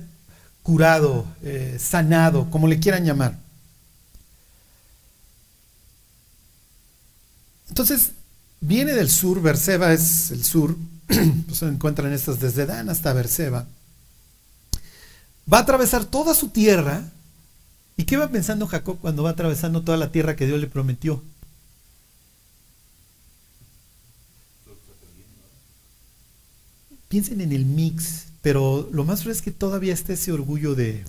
curado, eh, sanado, como le quieran llamar. Entonces, viene del sur, Berseba es el sur, pues se encuentran estas desde Dan hasta Berseba. Va a atravesar toda su tierra. ¿Y qué va pensando Jacob cuando va atravesando toda la tierra que Dios le prometió? Piensen en el mix, pero lo más raro es que todavía está ese orgullo de,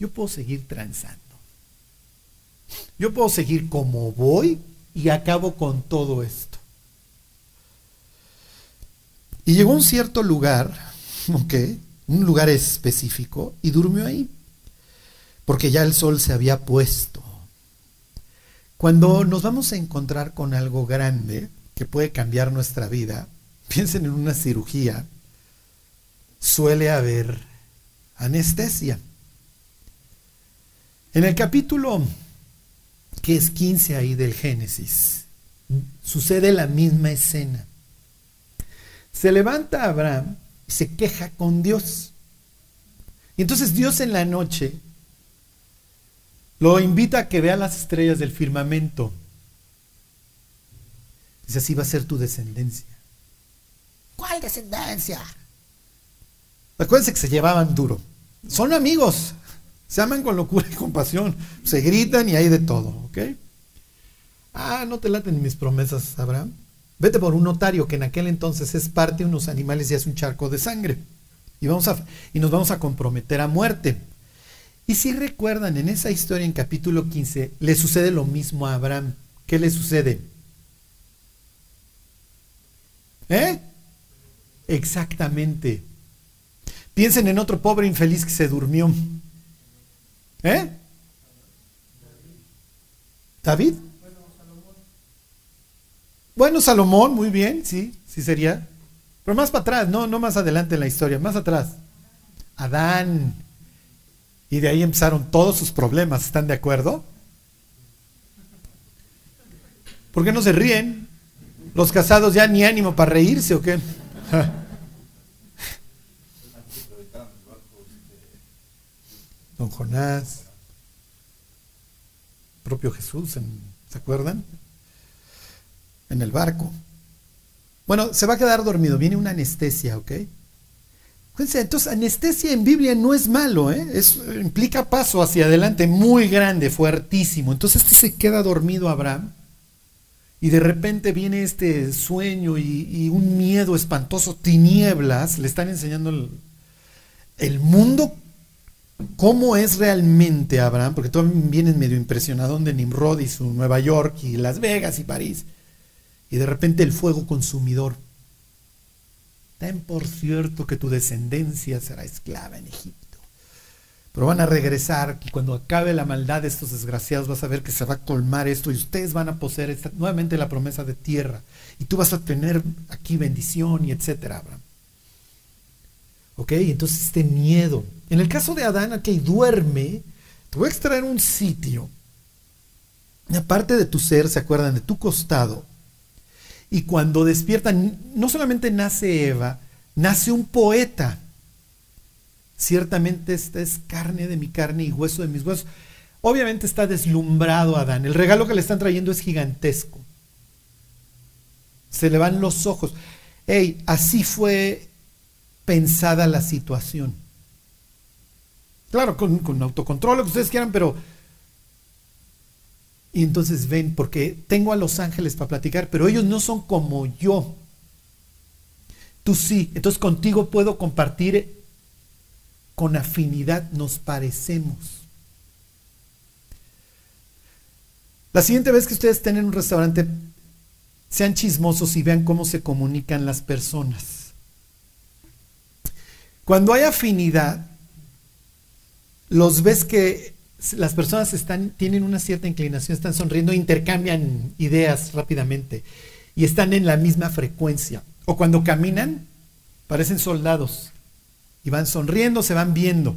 yo puedo seguir transando. Yo puedo seguir como voy y acabo con todo esto. Y llegó a un cierto lugar, ¿ok? Un lugar específico y durmió ahí, porque ya el sol se había puesto. Cuando nos vamos a encontrar con algo grande que puede cambiar nuestra vida, piensen en una cirugía, suele haber anestesia. En el capítulo que es 15 ahí del Génesis, sucede la misma escena. Se levanta Abraham se queja con Dios. Y entonces Dios en la noche lo invita a que vea las estrellas del firmamento. Dice, así va a ser tu descendencia. ¿Cuál descendencia? Acuérdense que se llevaban duro. Son amigos. Se aman con locura y compasión. Se gritan y hay de todo, ¿ok? Ah, no te laten mis promesas, Abraham. Vete por un notario que en aquel entonces es parte de unos animales y es un charco de sangre. Y, vamos a, y nos vamos a comprometer a muerte. Y si recuerdan, en esa historia en capítulo 15, le sucede lo mismo a Abraham. ¿Qué le sucede? ¿Eh? Exactamente. Piensen en otro pobre infeliz que se durmió. ¿Eh? ¿David? Bueno, Salomón, muy bien, sí, sí sería. Pero más para atrás, no, no más adelante en la historia, más atrás. Adán. Y de ahí empezaron todos sus problemas, ¿están de acuerdo? ¿Por qué no se ríen? Los casados ya ni ánimo para reírse o qué? Don Jonás, propio Jesús, ¿se acuerdan? En el barco. Bueno, se va a quedar dormido, viene una anestesia, ¿ok? entonces anestesia en Biblia no es malo, ¿eh? Es, implica paso hacia adelante muy grande, fuertísimo. Entonces este se queda dormido Abraham y de repente viene este sueño y, un miedo espantoso, tinieblas, le están enseñando el, mundo cómo es realmente Abraham, porque tú vienes medio impresionado de Nimrod y su Nueva York y Las Vegas y París, y de repente el fuego consumidor. Ten por cierto que tu descendencia será esclava en Egipto. Pero van a regresar y cuando acabe la maldad de estos desgraciados vas a ver que se va a colmar esto y ustedes van a poseer nuevamente la promesa de tierra. Y tú vas a tener aquí bendición y etcétera, Abraham. ¿Ok? Entonces este miedo. En el caso de Adán, aquí duerme, te voy a extraer un sitio. Aparte de tu ser, se acuerdan, de tu costado. Y cuando despiertan, no solamente nace Eva, nace un poeta ciertamente esta es carne de mi carne y hueso de mis huesos. Obviamente está deslumbrado Adán. El regalo que le están trayendo es gigantesco. Se le van los ojos. Hey, así fue pensada la situación. Claro, con, con autocontrol, lo que ustedes quieran, pero... Y entonces ven, porque tengo a los ángeles para platicar, pero ellos no son como yo. Tú sí, entonces contigo puedo compartir con afinidad nos parecemos. La siguiente vez que ustedes estén en un restaurante, sean chismosos y vean cómo se comunican las personas. Cuando hay afinidad, los ves que las personas están, tienen una cierta inclinación, están sonriendo, intercambian ideas rápidamente y están en la misma frecuencia. O cuando caminan, parecen soldados y van sonriendo, se van viendo.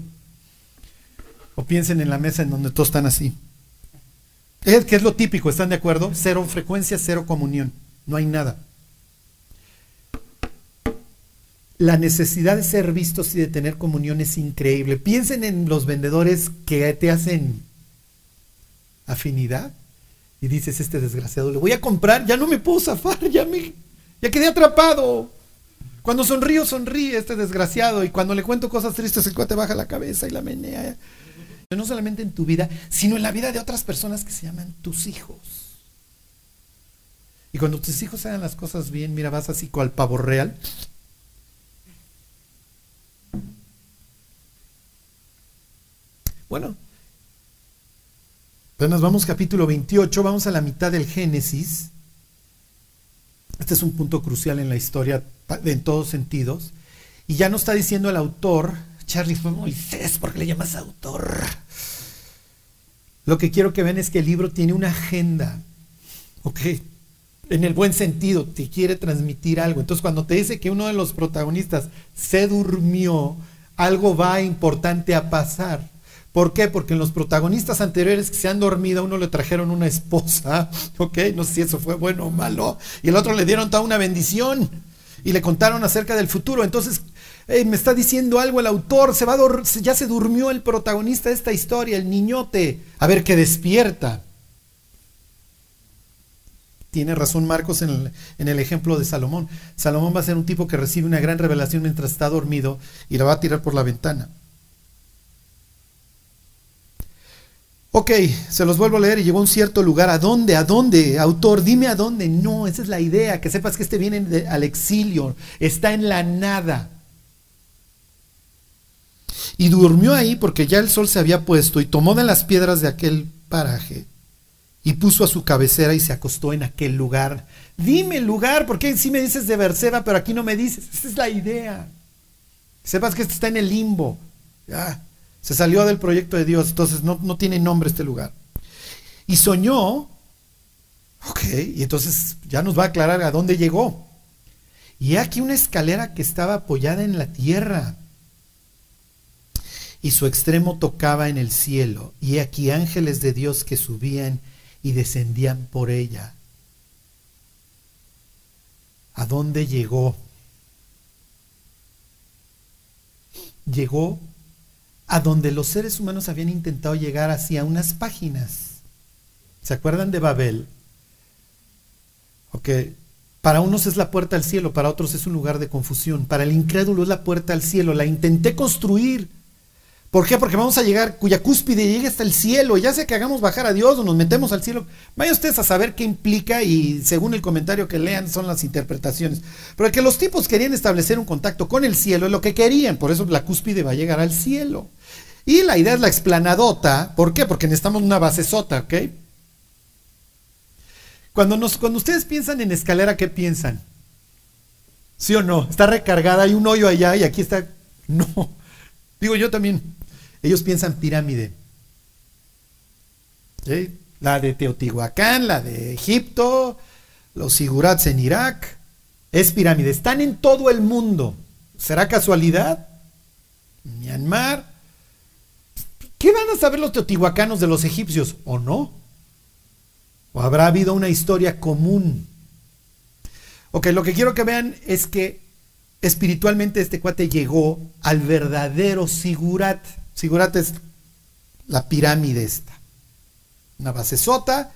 O piensen en la mesa en donde todos están así. Es que es lo típico, ¿están de acuerdo? Cero frecuencia, cero comunión. No hay nada. La necesidad de ser vistos y de tener comunión es increíble. Piensen en los vendedores que te hacen afinidad y dices, este desgraciado, le voy a comprar, ya no me puedo zafar, ya me, ya quedé atrapado. Cuando sonrío, sonríe este desgraciado y cuando le cuento cosas tristes, el cuate baja la cabeza y la menea no solamente en tu vida, sino en la vida de otras personas que se llaman tus hijos. Y cuando tus hijos hagan las cosas bien, mira, vas así cual pavo real. Bueno, pues nos vamos capítulo 28, vamos a la mitad del Génesis. Este es un punto crucial en la historia en todos sentidos. Y ya nos está diciendo el autor, Charlie fue Moisés, porque le llamas autor? Lo que quiero que vean es que el libro tiene una agenda, ¿ok? En el buen sentido, te quiere transmitir algo. Entonces, cuando te dice que uno de los protagonistas se durmió, algo va importante a pasar. ¿Por qué? Porque en los protagonistas anteriores que se han dormido, a uno le trajeron una esposa, ¿ok? No sé si eso fue bueno o malo, y el otro le dieron toda una bendición y le contaron acerca del futuro. Entonces, me está diciendo algo el autor, se va ya se durmió el protagonista de esta historia, el niñote, a ver que despierta. Tiene razón Marcos en el, en el, ejemplo de Salomón. Salomón va a ser un tipo que recibe una gran revelación mientras está dormido y la va a tirar por la ventana. Ok, se los vuelvo a leer y llegó a un cierto lugar. ¿A dónde? ¿A dónde? Autor, dime a dónde. No, esa es la idea, que sepas que este viene al exilio, está en la nada. Y durmió ahí porque ya el sol se había puesto y tomó de las piedras de aquel paraje y puso a su cabecera y se acostó en aquel lugar. Dime el lugar, porque si me dices de Berseba, pero aquí no me dices. Esa es la idea. Sepas que esto está en el limbo. Ya, se salió del proyecto de Dios, entonces no, no tiene nombre este lugar. Y soñó, ok, y entonces ya nos va a aclarar a dónde llegó. Y aquí una escalera que estaba apoyada en la tierra y su extremo tocaba en el cielo, y aquí ángeles de Dios que subían y descendían por ella. ¿A dónde llegó? Llegó a donde los seres humanos habían intentado llegar hacia unas páginas. ¿Se acuerdan de Babel? Ok, para unos es la puerta al cielo, para otros es un lugar de confusión. Para el incrédulo es la puerta al cielo. La intenté construir ¿Por qué? Porque vamos a llegar, cuya cúspide llegue hasta el cielo, ya sea que hagamos bajar a Dios o nos metemos al cielo. Vaya ustedes a saber qué implica y según el comentario que lean son las interpretaciones. Pero que los tipos querían establecer un contacto con el cielo es lo que querían, por eso la cúspide va a llegar al cielo. Y la idea es la explanadota, ¿por qué? Porque necesitamos una base sota, ¿ok? Cuando, nos, cuando ustedes piensan en escalera, ¿qué piensan? ¿Sí o no? Está recargada, hay un hoyo allá y aquí está... No. Digo yo también. Ellos piensan pirámide. La de Teotihuacán, la de Egipto, los sigurats en Irak. Es pirámide. Están en todo el mundo. ¿Será casualidad? Myanmar. ¿Qué van a saber los teotihuacanos de los egipcios? ¿O no? ¿O habrá habido una historia común? Ok, lo que quiero que vean es que espiritualmente este cuate llegó al verdadero sigurat. Figúrate la pirámide esta. Una base sota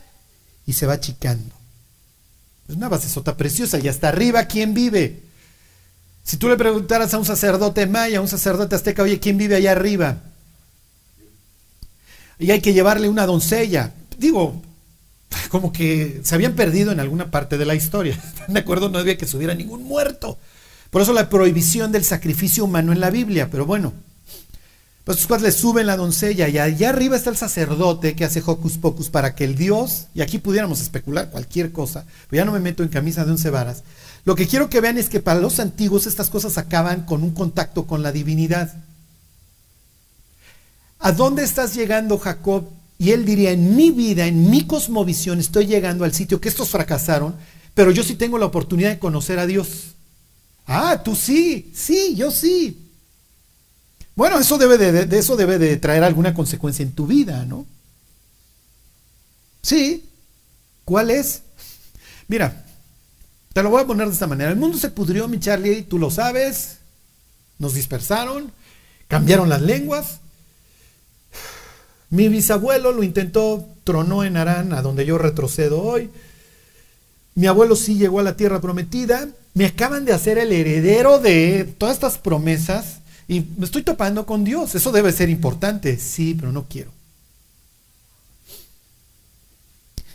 y se va achicando. Es una base sota preciosa y hasta arriba, ¿quién vive? Si tú le preguntaras a un sacerdote maya, a un sacerdote azteca, oye, ¿quién vive allá arriba? Y hay que llevarle una doncella. Digo, como que se habían perdido en alguna parte de la historia. ¿Están de acuerdo? No había que subiera ningún muerto. Por eso la prohibición del sacrificio humano en la Biblia. Pero bueno, pues cuando le suben la doncella y allá arriba está el sacerdote que hace hocus pocus para que el Dios, y aquí pudiéramos especular cualquier cosa, pero ya no me meto en camisa de once varas, Lo que quiero que vean es que para los antiguos estas cosas acaban con un contacto con la divinidad. ¿A dónde estás llegando, Jacob? Y él diría, en mi vida, en mi cosmovisión, estoy llegando al sitio que estos fracasaron, pero yo sí tengo la oportunidad de conocer a Dios. Ah, tú sí, sí, yo sí. Bueno, eso debe de, eso debe de traer alguna consecuencia en tu vida, ¿no? Sí. ¿Cuál es? Mira, te lo voy a poner de esta manera. El mundo se pudrió, mi Charlie, tú lo sabes. Nos dispersaron, cambiaron las lenguas. Mi bisabuelo lo intentó, tronó en Arán, a donde yo retrocedo hoy. Mi abuelo sí llegó a la tierra prometida. Me acaban de hacer el heredero de todas estas promesas y me estoy topando con Dios. Eso debe ser importante. Sí, pero no quiero.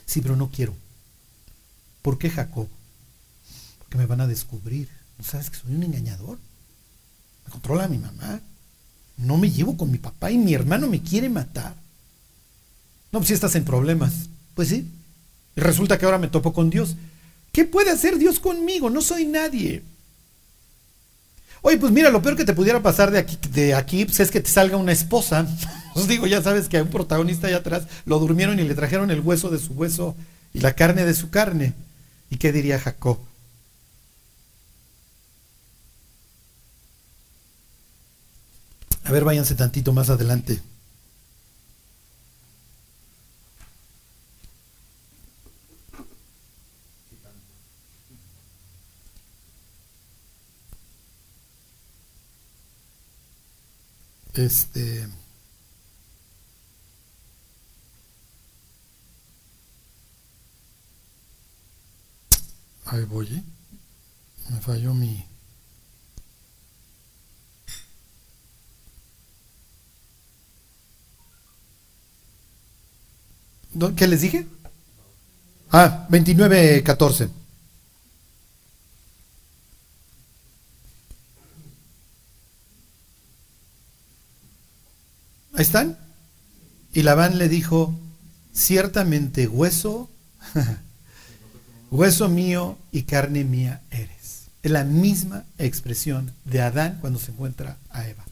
Sí, pero no quiero. ¿Por qué Jacob? Porque me van a descubrir. ¿No sabes que soy un engañador? Me controla mi mamá. No me llevo con mi papá y mi hermano me quiere matar. No, pues si estás en problemas. Pues sí. Y resulta que ahora me topo con Dios. ¿Qué puede hacer Dios conmigo? No soy nadie. Oye, pues mira, lo peor que te pudiera pasar de aquí, de aquí pues es que te salga una esposa. Os digo, ya sabes que hay un protagonista allá atrás lo durmieron y le trajeron el hueso de su hueso y la carne de su carne. ¿Y qué diría Jacob? A ver, váyanse tantito más adelante. Este. Ahí voy, ¿eh? Me falló mi. ¿Qué les dije? Ah, 29, están. Y Labán le dijo, ciertamente hueso, hueso mío y carne mía eres. Es la misma expresión de Adán cuando se encuentra a Eva.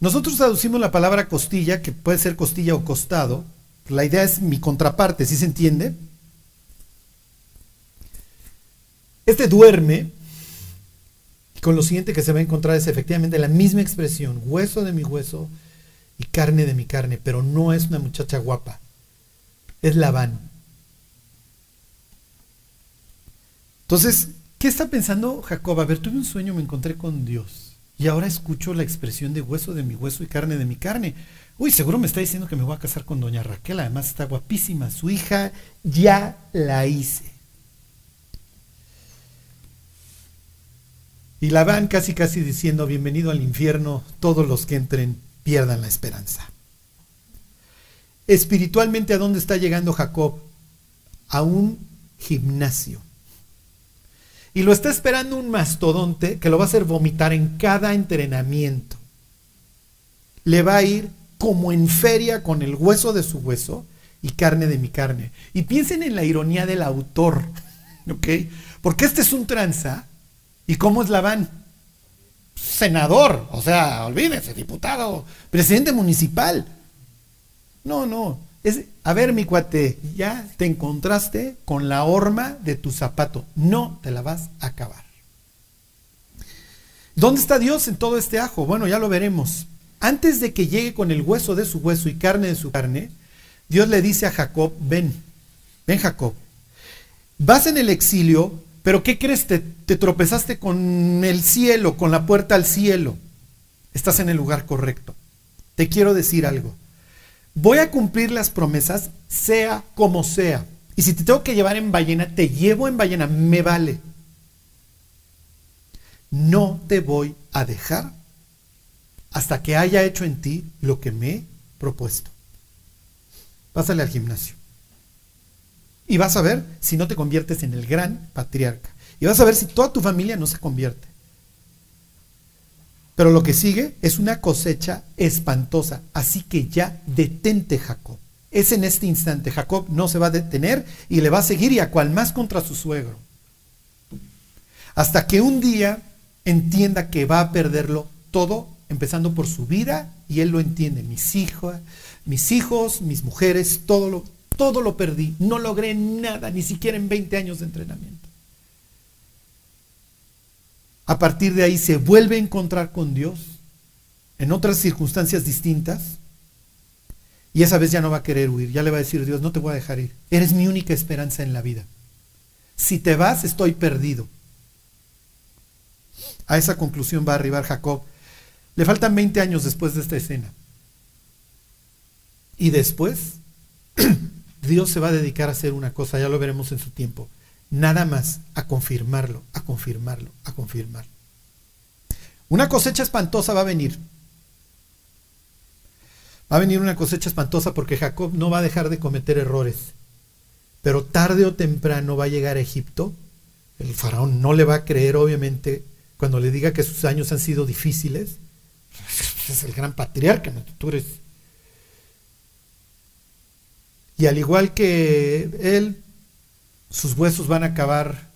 Nosotros traducimos la palabra costilla, que puede ser costilla o costado. La idea es mi contraparte, ¿sí se entiende? Este duerme con lo siguiente que se va a encontrar es efectivamente la misma expresión, hueso de mi hueso y carne de mi carne, pero no es una muchacha guapa, es Labán. Entonces, ¿qué está pensando Jacob? A ver, tuve un sueño, me encontré con Dios y ahora escucho la expresión de hueso de mi hueso y carne de mi carne. Uy, seguro me está diciendo que me voy a casar con doña Raquel, además está guapísima, su hija ya la hice. Y Labán casi casi diciendo, bienvenido al infierno, todos los que entren pierdan la esperanza. Espiritualmente, ¿a dónde está llegando Jacob? A un gimnasio. Y lo está esperando un mastodonte que lo va a hacer vomitar en cada entrenamiento. Le va a ir como en feria con el hueso de su hueso y carne de mi carne. Y piensen en la ironía del autor, ¿ok? Porque este es un tranza ¿Y cómo es Labán? Senador, o sea, olvídese, diputado, presidente municipal. No, no. Es, a ver, mi cuate, ya te encontraste con la horma de tu zapato. No te la vas a acabar. ¿Dónde está Dios en todo este ajo? Bueno, ya lo veremos. Antes de que llegue con el hueso de su hueso y carne de su carne, Dios le dice a Jacob, ven, ven Jacob, vas en el exilio pero ¿qué crees? Te, tropezaste con el cielo, con la puerta al cielo. Estás en el lugar correcto. Te quiero decir algo. Voy a cumplir las promesas, sea como sea. Y si te tengo que llevar en ballena, te llevo en ballena, me vale. No te voy a dejar hasta que haya hecho en ti lo que me he propuesto. Pásale al gimnasio. Y vas a ver si no te conviertes en el gran patriarca. Y vas a ver si toda tu familia no se convierte. Pero lo que sigue es una cosecha espantosa. Así que ya detente, Jacob. Es en este instante. Jacob no se va a detener y le va a seguir y a cual más contra su suegro. Hasta que un día entienda que va a perderlo todo, empezando por su vida, y él lo entiende. Mis hijos, mis hijos, mis mujeres, todo lo, todo lo perdí. No logré nada, ni siquiera en 20 años de entrenamiento. A partir de ahí se vuelve a encontrar con Dios en otras circunstancias distintas. Y esa vez ya no va a querer huir, ya le va a decir Dios, no te voy a dejar ir. Eres mi única esperanza en la vida. Si te vas, estoy perdido. A esa conclusión va a arribar Jacob. Le faltan 20 años después de esta escena. Y después, Dios se va a dedicar a hacer una cosa, ya lo veremos en su tiempo. Nada más a confirmarlo, a confirmarlo, a confirmarlo. Una cosecha espantosa va a venir. Va a venir una cosecha espantosa porque Jacob no va a dejar de cometer errores. Pero tarde o temprano va a llegar a Egipto. El faraón no le va a creer, obviamente, cuando le diga que sus años han sido difíciles. Es el gran patriarca, tú eres. Y al igual que él, sus huesos van a acabar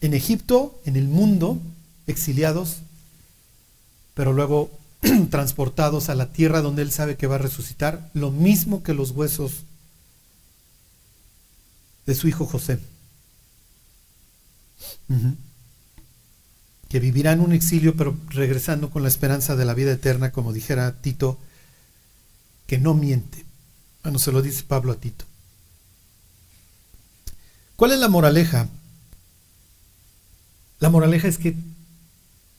en Egipto, en el mundo, exiliados, pero luego transportados a la tierra donde él sabe que va a resucitar, lo mismo que los huesos de su hijo José. Que vivirán un exilio, pero regresando con la esperanza de la vida eterna, como dijera Tito, que no miente. Bueno, se lo dice Pablo a Tito. ¿Cuál es la moraleja? La moraleja es que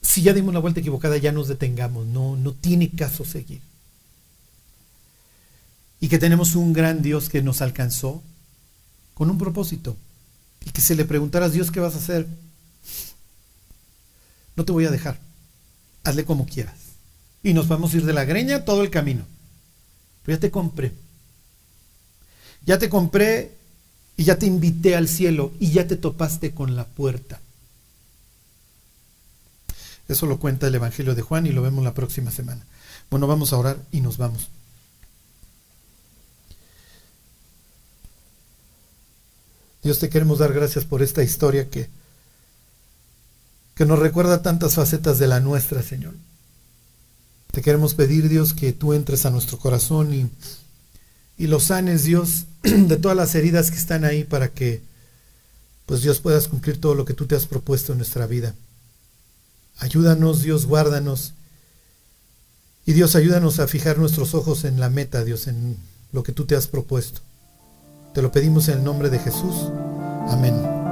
si ya dimos la vuelta equivocada, ya nos detengamos, no, no tiene caso seguir. Y que tenemos un gran Dios que nos alcanzó con un propósito. Y que se le preguntaras, Dios, ¿qué vas a hacer? No te voy a dejar. Hazle como quieras. Y nos vamos a ir de la greña todo el camino. Pero ya te compré. Ya te compré y ya te invité al cielo y ya te topaste con la puerta. Eso lo cuenta el Evangelio de Juan y lo vemos la próxima semana. Bueno, vamos a orar y nos vamos. Dios te queremos dar gracias por esta historia que, que nos recuerda tantas facetas de la nuestra, Señor. Te queremos pedir, Dios, que tú entres a nuestro corazón y, y lo sanes, Dios, de todas las heridas que están ahí para que, pues Dios, puedas cumplir todo lo que tú te has propuesto en nuestra vida. Ayúdanos, Dios, guárdanos. Y Dios, ayúdanos a fijar nuestros ojos en la meta, Dios, en lo que tú te has propuesto. Te lo pedimos en el nombre de Jesús. Amén.